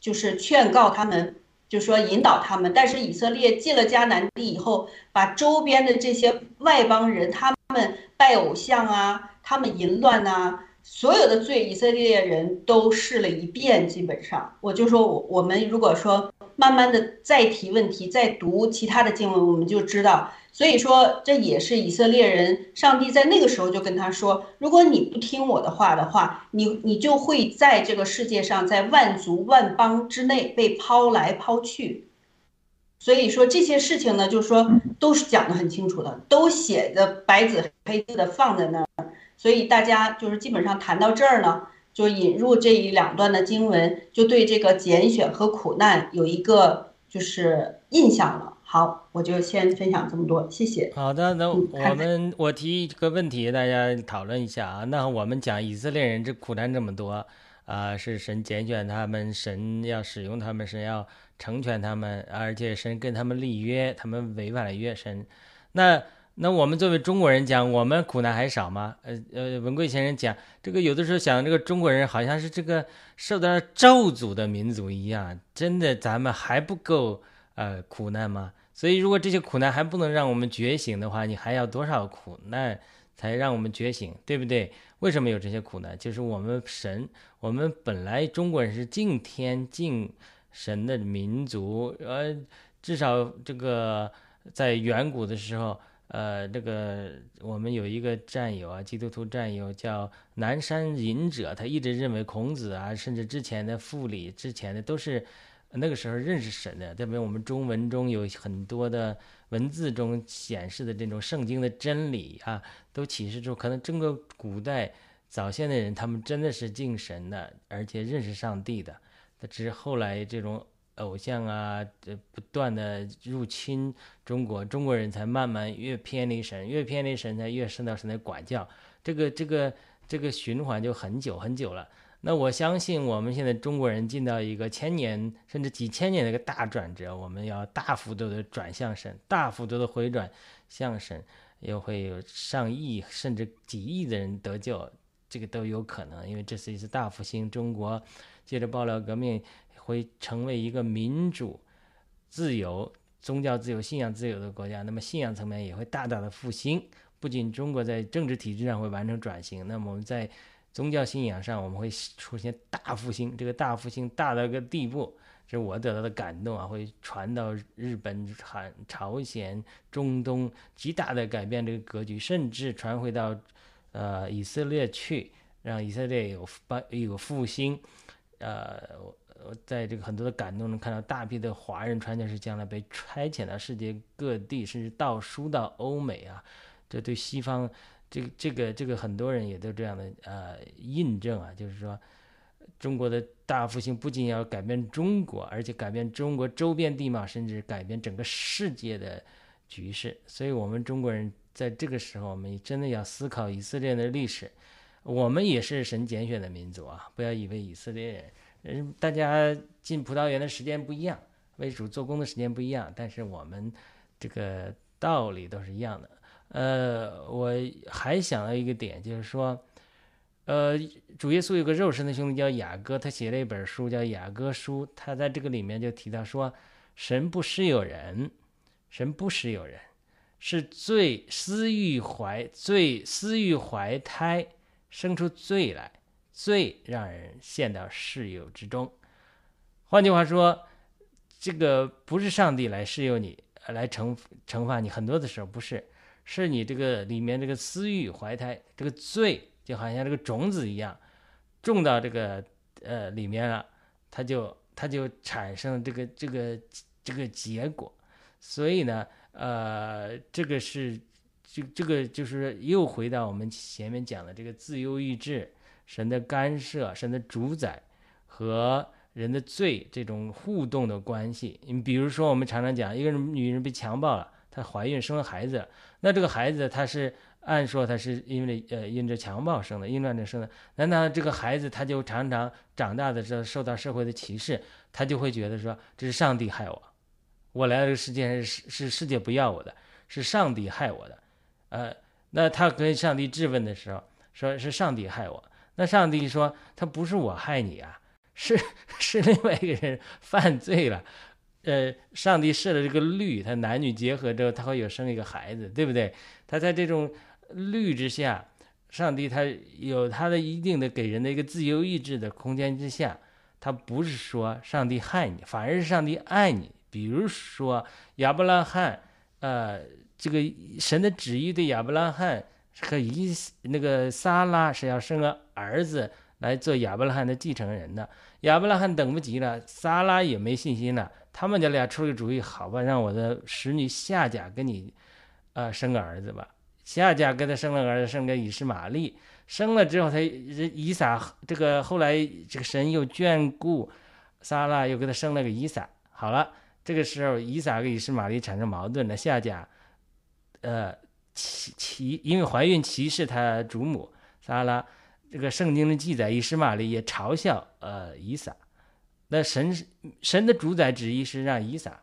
C: 就是劝告他们。就说引导他们，但是以色列进了迦南地以后，把周边的这些外邦人，他们拜偶像啊，他们淫乱呐，所有的罪，以色列人都试了一遍。基本上，我就说，我我们如果说慢慢的再提问题，再读其他的经文，我们就知道。所以说，这也是以色列人，上帝在那个时候就跟他说：“如果你不听我的话的话，你你就会在这个世界上，在万族万邦之内被抛来抛去。”所以说这些事情呢，就是说都是讲的很清楚的，都写的白纸黑字的放在那儿。所以大家就是基本上谈到这儿呢，就引入这一两段的经文，就对这个拣选和苦难有一个就是印象了。好，我就先分享这么多，谢谢。
A: 好的，那我们我提一个问题，大家讨论一下啊。那我们讲以色列人这苦难这么多啊，是神拣选他们，神要使用他们，神要成全他们，而且神跟他们立约，他们违反了约神。那那我们作为中国人讲，我们苦难还少吗？呃呃，文贵先生讲这个，有的时候想这个中国人好像是这个受到咒诅的民族一样，真的咱们还不够呃苦难吗？所以，如果这些苦难还不能让我们觉醒的话，你还要多少苦难才让我们觉醒，对不对？为什么有这些苦难？就是我们神，我们本来中国人是敬天敬神的民族，呃，至少这个在远古的时候，呃，这个我们有一个战友啊，基督徒战友叫南山隐者，他一直认为孔子啊，甚至之前的傅里之前的都是。那个时候认识神的，特别我们中文中有很多的文字中显示的这种圣经的真理啊，都启示出可能整个古代早先的人，他们真的是敬神的，而且认识上帝的。那只是后来这种偶像啊，这不断的入侵中国，中国人才慢慢越偏离神，越偏离神才越受到神的管教。这个这个这个循环就很久很久了。那我相信，我们现在中国人进到一个千年甚至几千年的一个大转折，我们要大幅度的转向神，大幅度的回转向神，又会有上亿甚至几亿的人得救，这个都有可能，因为这是一次大复兴。中国接着爆料革命会成为一个民主、自由、宗教自由、信仰自由的国家，那么信仰层面也会大大的复兴。不仅中国在政治体制上会完成转型，那么我们在宗教信仰上，我们会出现大复兴。这个大复兴大到一个地步，这是我得到的感动啊！会传到日本、韩、朝鲜、中东，极大的改变这个格局，甚至传回到呃以色列去，让以色列有发有复兴。呃，我在这个很多的感动中看到大批的华人传教士将来被差遣到世界各地，甚至到输到欧美啊！这对西方。这个这个这个很多人也都这样的呃印证啊，就是说，中国的大复兴不仅要改变中国，而且改变中国周边地貌，甚至改变整个世界的局势。所以，我们中国人在这个时候，我们真的要思考以色列的历史，我们也是神拣选的民族啊！不要以为以色列人，嗯大家进葡萄园的时间不一样，为主做工的时间不一样，但是我们这个道理都是一样的。呃，我还想到一个点，就是说，呃，主耶稣有个肉身的兄弟叫雅各，他写了一本书叫《雅各书》，他在这个里面就提到说，神不施有人，神不施有人，是罪私欲怀罪私欲怀胎。生出罪来，最让人陷到世有之中。换句话说，这个不是上帝来试诱你，来惩惩罚你。很多的时候不是，是你这个里面这个私欲怀胎，这个罪就好像这个种子一样，种到这个呃里面了，它就它就产生这个这个这个结果。所以呢，呃，这个是。这这个就是又回到我们前面讲的这个自由意志、神的干涉、神的主宰和人的罪这种互动的关系。你比如说，我们常常讲，一个人女人被强暴了，她怀孕生了孩子，那这个孩子她是按说她是因为呃因着强暴生的，因乱着生的，难道这个孩子他就常常长大的时候受到社会的歧视，他就会觉得说这是上帝害我，我来到这个世界上是是世界不要我的，是上帝害我的。呃，那他跟上帝质问的时候，说是上帝害我。那上帝说，他不是我害你啊，是 *laughs* 是另外一个人犯罪了。呃，上帝设了这个律，他男女结合之后，他会有生一个孩子，对不对？他在这种律之下，上帝他有他的一定的给人的一个自由意志的空间之下，他不是说上帝害你，反而是上帝爱你。比如说亚伯拉罕，呃。这个神的旨意对亚伯拉罕和以那个撒拉是要生个儿子来做亚伯拉罕的继承人的。亚伯拉罕等不及了，撒拉也没信心了。他们家俩出个主意，好吧，让我的使女夏甲跟你，呃，生个儿子吧。夏甲跟他生了儿子，生个以实玛利。生了之后，他以撒这个后来这个神又眷顾撒拉，又给他生了个以撒。好了，这个时候以撒跟以实玛利产生矛盾了，夏甲。呃，歧歧，因为怀孕歧视他祖母撒拉，这个圣经的记载，以实玛利也嘲笑呃以撒。那神神的主宰旨意是让以撒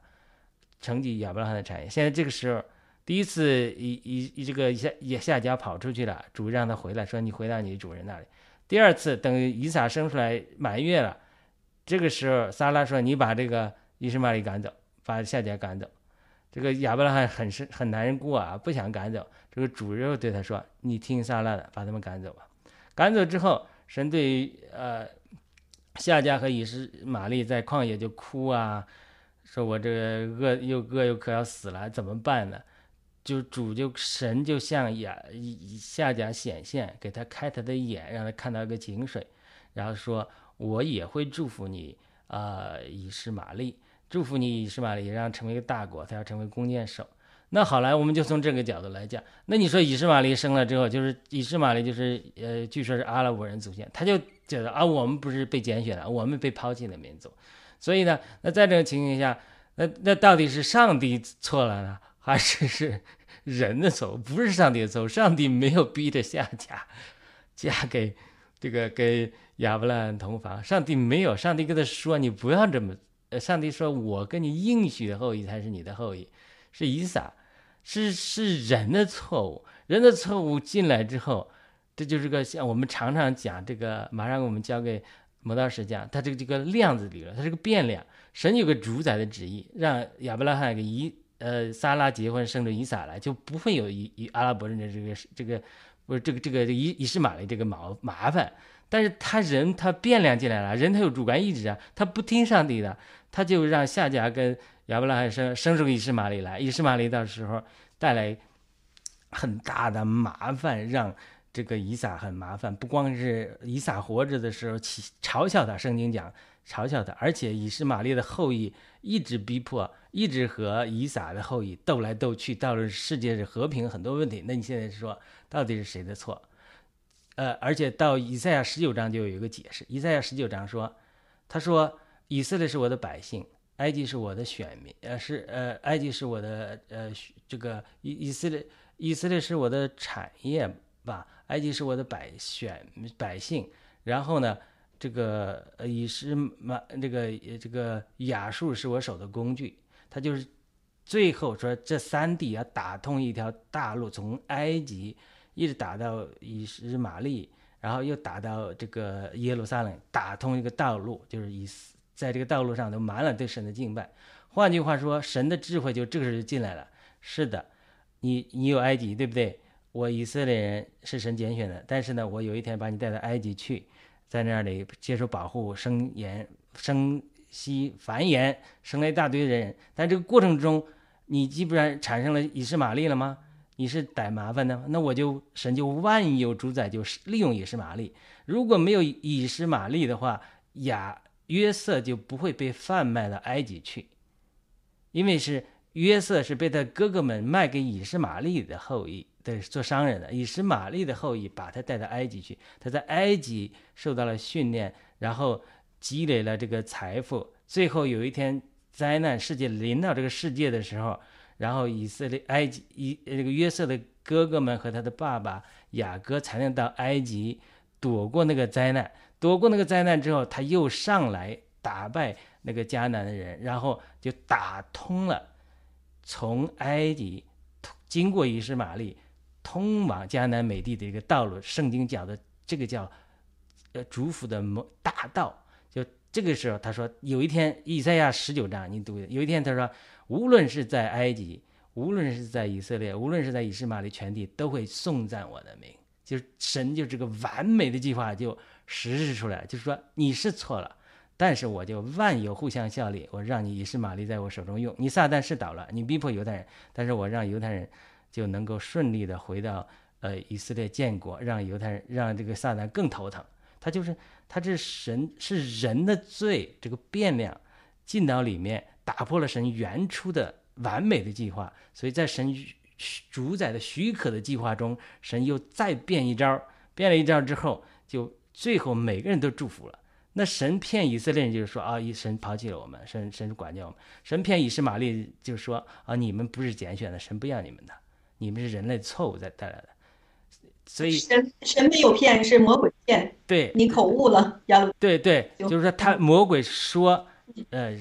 A: 承继亚伯拉罕的产业。现在这个时候，第一次以以以这个下下家跑出去了，主让他回来，说你回到你主人那里。第二次等以撒生出来满月了，这个时候撒拉说你把这个以实玛利赶走，把下家赶走。这个亚伯拉罕很是很难过啊，不想赶走。这个主人对他说：“你听撒拉的，把他们赶走吧。”赶走之后，神对呃夏家和以实玛利在旷野就哭啊，说我这个饿又饿又渴要死了，怎么办呢？就主就神就向亚夏家显现，给他开他的眼，让他看到一个井水，然后说：“我也会祝福你啊，以实玛利。”祝福你以实玛利，让成为一个大国，他要成为弓箭手。那好来，我们就从这个角度来讲。那你说以实玛利生了之后，就是以实玛利就是呃，据说是阿拉伯人祖先，他就觉得啊，我们不是被拣选了，我们被抛弃的民族。所以呢，那在这种情况下，那那到底是上帝错了呢，还是是人的错？不是上帝的错，上帝没有逼着夏甲嫁给这个跟亚伯兰同房，上帝没有，上帝跟他说你不要这么。呃，上帝说：“我跟你应许的后裔才是你的后裔，是以撒，是是人的错误，人的错误进来之后，这就是个像我们常常讲这个，马上我们交给磨刀石匠，他这个这个量子理论，它是个变量。神有个主宰的旨意，让亚伯拉罕跟以呃撒拉结婚，生出以撒来，就不会有以以阿拉伯人的这个这个不是这个这个以以实玛利这个麻麻烦。但是他人他变量进来了，人他有主观意志啊，他不听上帝的。”他就让夏甲跟亚伯拉罕生生出以实玛利来，以实玛利到时候带来很大的麻烦，让这个以撒很麻烦。不光是以撒活着的时候嘲嘲笑他，圣经讲嘲笑他，而且以实玛利的后裔一直逼迫，一直和以撒的后裔斗来斗去，到了世界是和平很多问题。那你现在说到底是谁的错？呃，而且到以赛亚十九章就有一个解释，以赛亚十九章说，他说。以色列是我的百姓，埃及是我的选民，呃，是呃，埃及是我的呃，这个以以色列以色列是我的产业，吧？埃及是我的百选百姓，然后呢，这个呃以是马这个这个亚述是我手的工具，他就是最后说这三地要打通一条大路，从埃及一直打到以实玛利，然后又打到这个耶路撒冷，打通一个道路，就是以在这个道路上都满了对神的敬拜。换句话说，神的智慧就这个时候就进来了。是的，你你有埃及，对不对？我以色列人是神拣选的，但是呢，我有一天把你带到埃及去，在那里接受保护、生延、生息、繁衍，生了一大堆人。但这个过程中，你基本上产生了以实玛利了吗？你是逮麻烦的，那我就神就万有主宰，就是利用以实玛利。如果没有以实玛利的话，雅约瑟就不会被贩卖到埃及去，因为是约瑟是被他哥哥们卖给以实玛利的后裔。对，做商人的以实玛利的后裔把他带到埃及去，他在埃及受到了训练，然后积累了这个财富，最后有一天灾难世界临到这个世界的时候，然后以色列埃及以这个约瑟的哥哥们和他的爸爸雅各才能到埃及躲过那个灾难，躲过那个灾难之后，他又上来打败那个迦南的人，然后就打通了从埃及经过以实玛利。通往迦南美地的一个道路，圣经讲的这个叫，呃，主府的大道。这个时候，他说有一天，以赛亚十九章你读，有一天他说，无论是在埃及，无论是在以色列，无论是在以实玛利全地，都会颂赞我的名。就是神就这个完美的计划就实施出来，就是说你是错了，但是我就万有互相效力，我让你以实玛利在我手中用。你撒旦是倒了，你逼迫犹太人，但是我让犹太人。就能够顺利的回到呃以色列建国，让犹太人让这个撒旦更头疼。他就是他这神是人的罪这个变量进到里面，打破了神原初的完美的计划。所以在神主宰的许可的计划中，神又再变一招，变了一招之后，就最后每个人都祝福了。那神骗以色列人就是说啊，神抛弃了我们，神神管教我们。神骗以实玛利就是说啊，你们不是拣选的，神不要你们的。你们是人类错误在带来的，所以
C: 神神没有骗，是魔鬼骗。
A: 对，
C: 你口误了，要
A: 对对，就是说他魔鬼说，呃，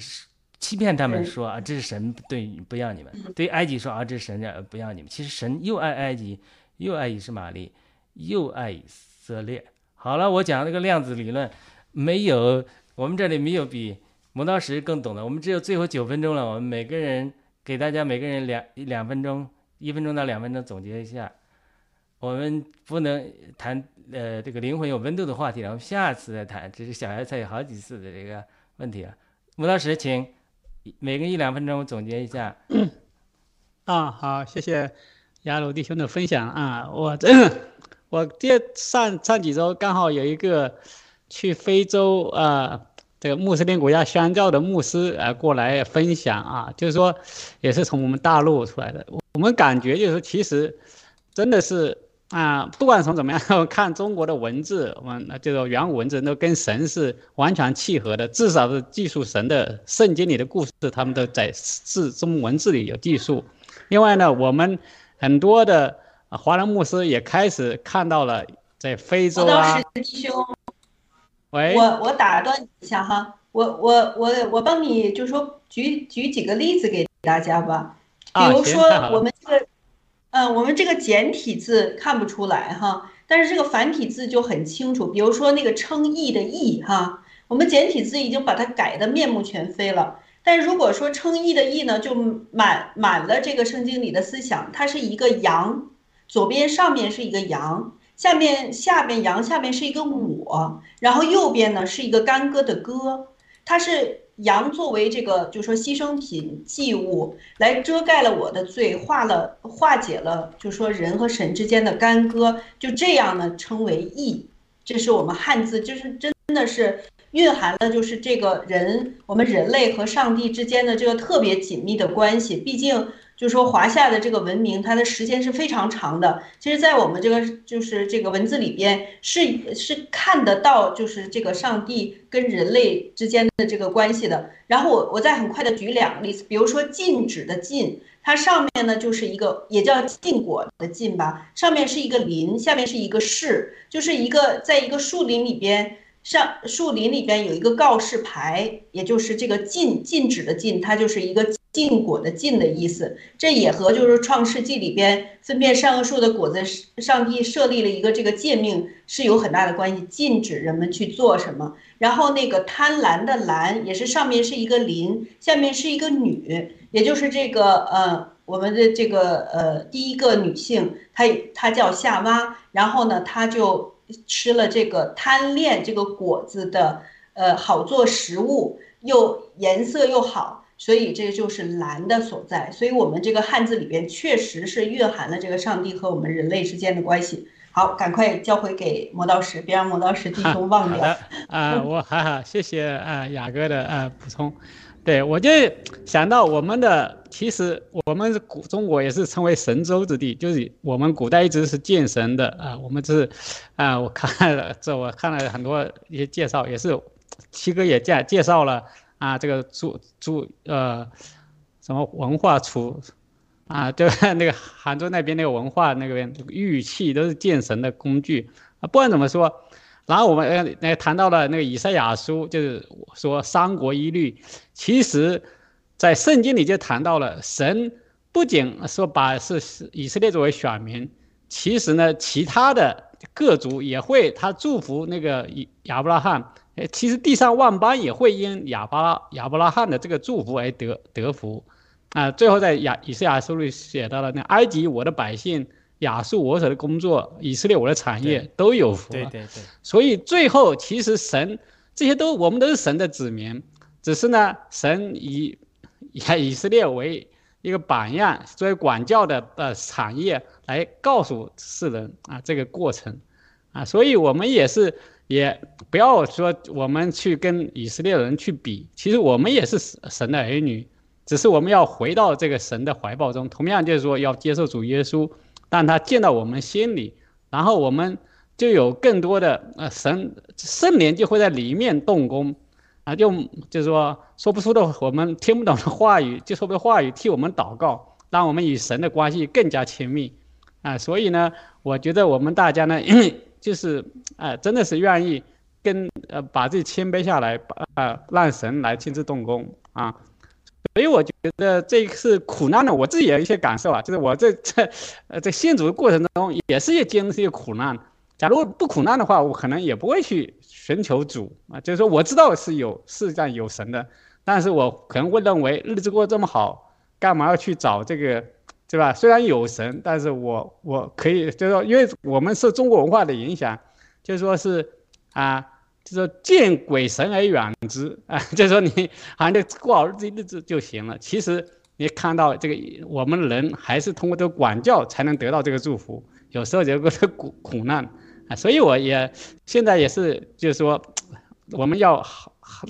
A: 欺骗他们说啊，这是神对不要你们，对埃及说啊，这是神不要你们。其实神又爱埃及，又爱以实玛利，又爱以色列。好了，我讲这个量子理论，没有我们这里没有比磨刀石更懂的。我们只有最后九分钟了，我们每个人给大家每个人两两分钟。一分钟到两分钟总结一下，我们不能谈呃这个灵魂有温度的话题了，我们下次再谈。这是小孩才有好几次的这个问题啊。吴老师，请每个一两分钟总结一下。
D: 啊，好，谢谢雅鲁弟兄的分享啊。我这 *coughs* 我这上上几周刚好有一个去非洲啊。这个穆斯林国家宣教的牧师啊过来分享啊，就是说，也是从我们大陆出来的。我们感觉就是，其实真的是啊，不管从怎么样 *laughs* 看中国的文字，我们这个原文字都跟神是完全契合的，至少是记述神的圣经里的故事，他们都在字中文字里有记述。另外呢，我们很多的华人牧师也开始看到了在非洲啊。
C: 喂我我打断你一下哈，我我我我帮你就说举举几个例子给大家吧，比如说我们这个，嗯，我们这个简体字看不出来哈，但是这个繁体字就很清楚。比如说那个称义的义哈，我们简体字已经把它改的面目全非了。但如果说称义的义呢，就满满了这个圣经里的思想，它是一个羊，左边上面是一个羊。下面下边羊下面是一个我，然后右边呢是一个干戈的戈，它是羊作为这个就是说牺牲品祭物来遮盖了我的罪，化了化解了就是说人和神之间的干戈，就这样呢称为义。这是我们汉字，就是真的是蕴含了就是这个人我们人类和上帝之间的这个特别紧密的关系。毕竟就是说华夏的这个文明，它的时间是非常长的。其实，在我们这个就是这个文字里边，是是看得到，就是这个上帝跟人类之间的这个关系的。然后我我再很快的举两个例子，比如说禁止的禁，它上面呢就是一个也叫禁果的禁吧，上面是一个林，下面是一个示，就是一个在一个树林里边。上树林里边有一个告示牌，也就是这个禁禁止的禁，它就是一个禁果的禁的意思。这也和就是创世纪里边分辨善恶树的果子，上帝设立了一个这个诫命是有很大的关系，禁止人们去做什么。然后那个贪婪的婪也是上面是一个林，下面是一个女，也就是这个呃我们的这个呃第一个女性，她她叫夏娃，然后呢她就。吃了这个贪恋这个果子的，呃，好做食物，又颜色又好，所以这就是蓝的所在。所以，我们这个汉字里边确实是蕴含了这个上帝和我们人类之间的关系。好，赶快交回给磨刀石，别让磨刀石弟兄忘掉。
D: 好的，啊，我哈哈，谢谢啊雅哥的啊补充。对，我就想到我们的，其实我们古中国也是称为神州之地，就是我们古代一直是见神的啊。我们是，啊，我看了这，我看了很多一些介绍，也是七哥也介介绍了啊，这个注注呃，什么文化出啊，就 *laughs* 那个杭州那边那个文化那边玉器都是建神的工具啊。不管怎么说。然后我们呃那谈到了那个以赛亚书，就是说三国一律。其实，在圣经里就谈到了神不仅说把是以色列作为选民，其实呢，其他的各族也会他祝福那个亚伯拉罕。哎，其实地上万邦也会因亚巴拉亚伯拉罕的这个祝福而得得福。啊，最后在亚以赛亚书里写到了那埃及我的百姓。亚述我所的工作，以色列我的产业都有福
A: 了。对对对。
D: 所以最后其实神这些都我们都是神的子民，只是呢神以 *laughs* 以以色列为一个榜样，作为管教的呃产业来告诉世人啊这个过程啊，所以我们也是也不要说我们去跟以色列人去比，其实我们也是神的儿女，只是我们要回到这个神的怀抱中，同样就是说要接受主耶稣。让他见到我们心里，然后我们就有更多的呃神圣灵就会在里面动工，啊，就就是说说不出的我们听不懂的话语，*laughs* 就说的话语替我们祷告，让我们与神的关系更加亲密，啊，所以呢，我觉得我们大家呢，就是啊，真的是愿意跟呃把自己谦卑下来，啊，让神来亲自动工啊。所以我觉得这次苦难呢，我自己也有一些感受啊，就是我这这呃在信主的过程中也是也经历一些苦难。假如不苦难的话，我可能也不会去寻求主啊。就是说我知道是有世上有神的，但是我可能会认为日子过这么好，干嘛要去找这个，对吧？虽然有神，但是我我可以就是说，因为我们受中国文化的影响，就是说是啊。就说见鬼神而远之啊，*laughs* 就是说你好像就过好日子日子就行了。其实你看到这个，我们人还是通过这个管教才能得到这个祝福。有时候有个苦苦难啊，所以我也现在也是，就是说我们要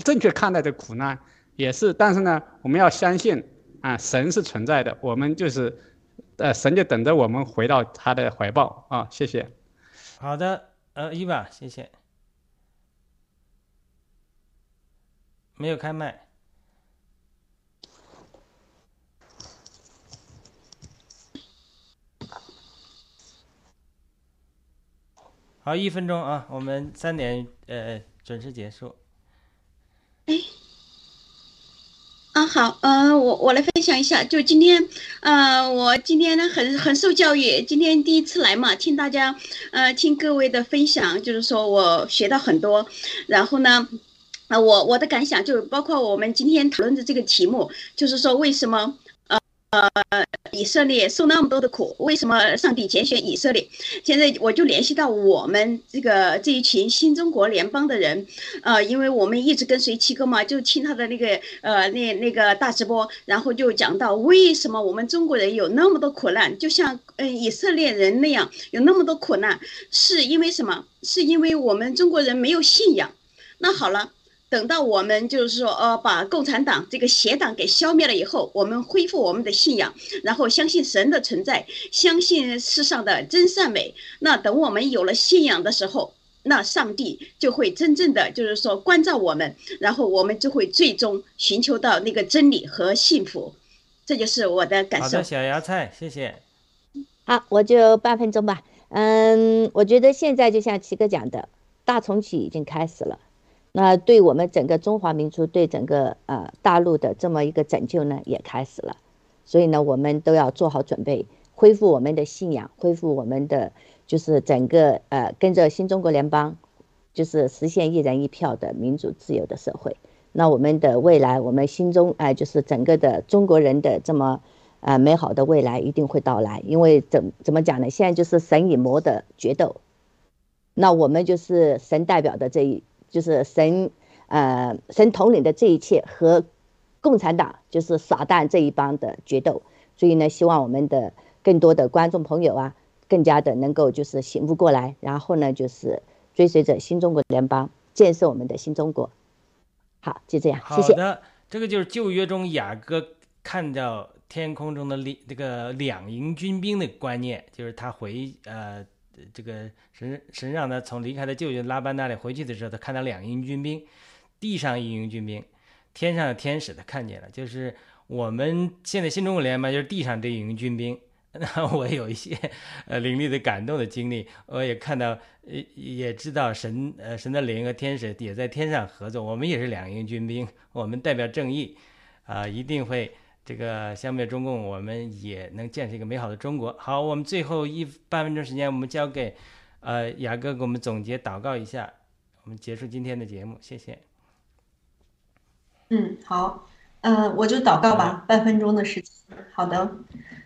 D: 正确看待这苦难，也是。但是呢，我们要相信啊，神是存在的，我们就是呃，神就等着我们回到他的怀抱啊。谢谢。
A: 好的，呃，伊娃，谢谢。没有开麦。好，一分钟啊，我们三点呃准时结束。
B: 哎，*laughs* 啊好，呃，我我来分享一下，就今天，呃，我今天呢很很受教育，今天第一次来嘛，听大家，呃，听各位的分享，就是说我学到很多，然后呢。啊，我我的感想就包括我们今天讨论的这个题目，就是说为什么呃以色列受那么多的苦，为什么上帝拣选以色列？现在我就联系到我们这个这一群新中国联邦的人，呃，因为我们一直跟随七哥嘛，就听他的那个呃那那个大直播，然后就讲到为什么我们中国人有那么多苦难，就像嗯以色列人那样有那么多苦难，是因为什么？是因为我们中国人没有信仰。那好了。等到我们就是说，呃，把共产党这个邪党给消灭了以后，我们恢复我们的信仰，然后相信神的存在，相信世上的真善美。那等我们有了信仰的时候，那上帝就会真正的就是说关照我们，然后我们就会最终寻求到那个真理和幸福。这就是我的感受。好
A: 的，小芽菜，谢谢。
E: 好，我就八分钟吧。嗯，我觉得现在就像齐哥讲的，大重启已经开始了。那对我们整个中华民族，对整个呃大陆的这么一个拯救呢，也开始了。所以呢，我们都要做好准备，恢复我们的信仰，恢复我们的就是整个呃跟着新中国联邦，就是实现一人一票的民主自由的社会。那我们的未来，我们心中哎就是整个的中国人的这么呃美好的未来一定会到来。因为怎怎么讲呢？现在就是神与魔的决斗，那我们就是神代表的这一。就是神，呃，神统领的这一切和共产党就是撒旦这一帮的决斗，所以呢，希望我们的更多的观众朋友啊，更加的能够就是醒悟过来，然后呢，就是追随着新中国联邦，建设我们的新中国。好，就这样，谢谢。
A: 好的，这个就是旧约中雅各看到天空中的两这个两营军兵的观念，就是他回呃。这个神神让他从离开他舅舅拉班那里回去的时候，他看到两营军兵，地上一营军兵，天上的天使他看见了。就是我们现在新中国联盟就是地上这一营军兵。那我有一些呃灵力的感动的经历，我也看到，呃也知道神呃神的灵和天使也在天上合作。我们也是两营军兵，我们代表正义，啊，一定会。这个消灭中共，我们也能建设一个美好的中国。好，我们最后一半分钟时间，我们交给，呃，雅哥给我们总结祷告一下，我们结束今天的节目，谢谢。
C: 嗯，好，呃，我就祷告吧，半分钟的时间。好的，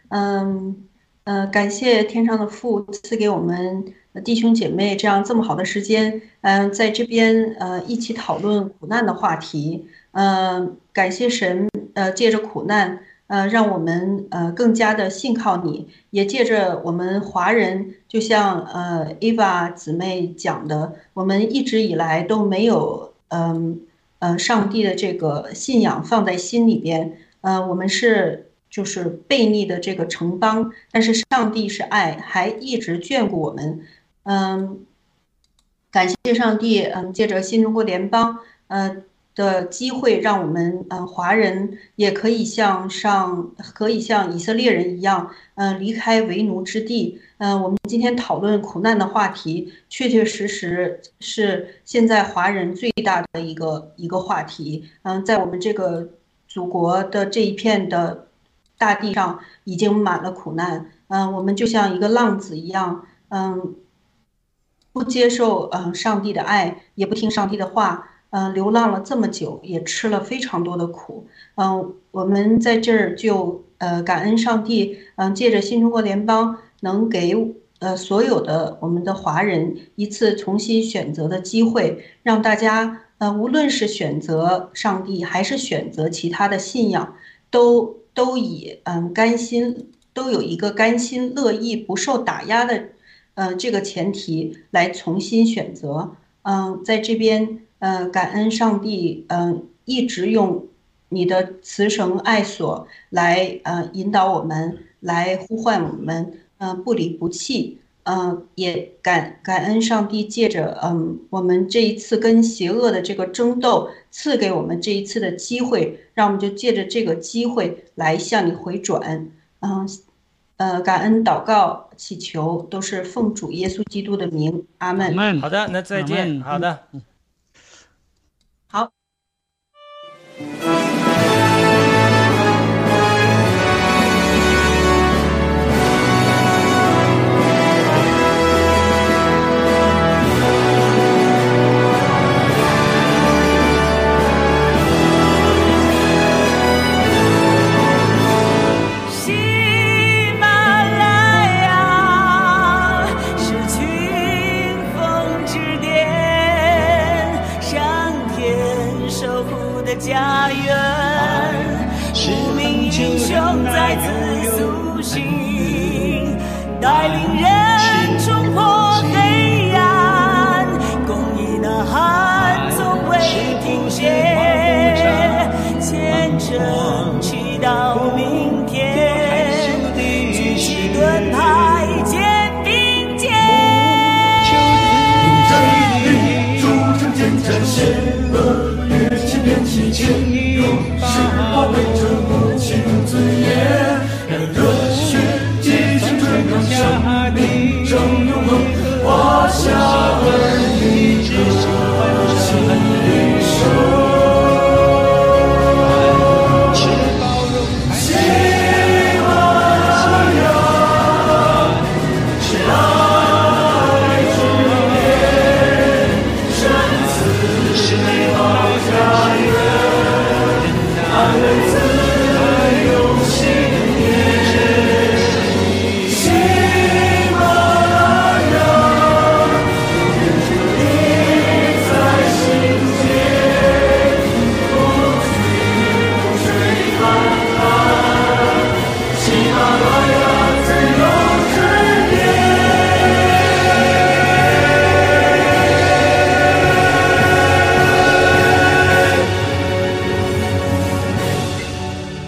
C: 嗯，呃，感谢天上的父赐给我们弟兄姐妹这样这么好的时间，嗯，在这边呃一起讨论苦难的话题，嗯，感谢神。呃，借着苦难，呃，让我们呃更加的信靠你，也借着我们华人，就像呃 Eva 姊妹讲的，我们一直以来都没有嗯呃上帝的这个信仰放在心里边，呃，我们是就是悖逆的这个城邦，但是上帝是爱，还一直眷顾我们，嗯，感谢上帝，嗯，借着新中国联邦，呃。的机会，让我们嗯华人也可以像上可以像以色列人一样，嗯离开为奴之地。嗯，我们今天讨论苦难的话题，确确实实是现在华人最大的一个一个话题。嗯，在我们这个祖国的这一片的大地上，已经满了苦难。嗯，我们就像一个浪子一样，嗯，不接受嗯上帝的爱，也不听上帝的话。嗯，流浪了这么久，也吃了非常多的苦。嗯，我们在这儿就呃感恩上帝，嗯，借着新中国联邦能给呃所有的我们的华人一次重新选择的机会，让大家呃无论是选择上帝还是选择其他的信仰，都都以嗯甘心都有一个甘心乐意不受打压的呃这个前提来重新选择。嗯，在这边。呃，感恩上帝，嗯，一直用你的慈绳爱索来呃引导我们，来呼唤我们，嗯，不离不弃，嗯，也感感恩上帝借着嗯我们这一次跟邪恶的这个争斗，赐给我们这一次的机会，让我们就借着这个机会来向你回转，嗯，呃，感恩祷告祈求都是奉主耶稣基督的名，阿门。
A: 好的，那再见，好的。
F: 再次苏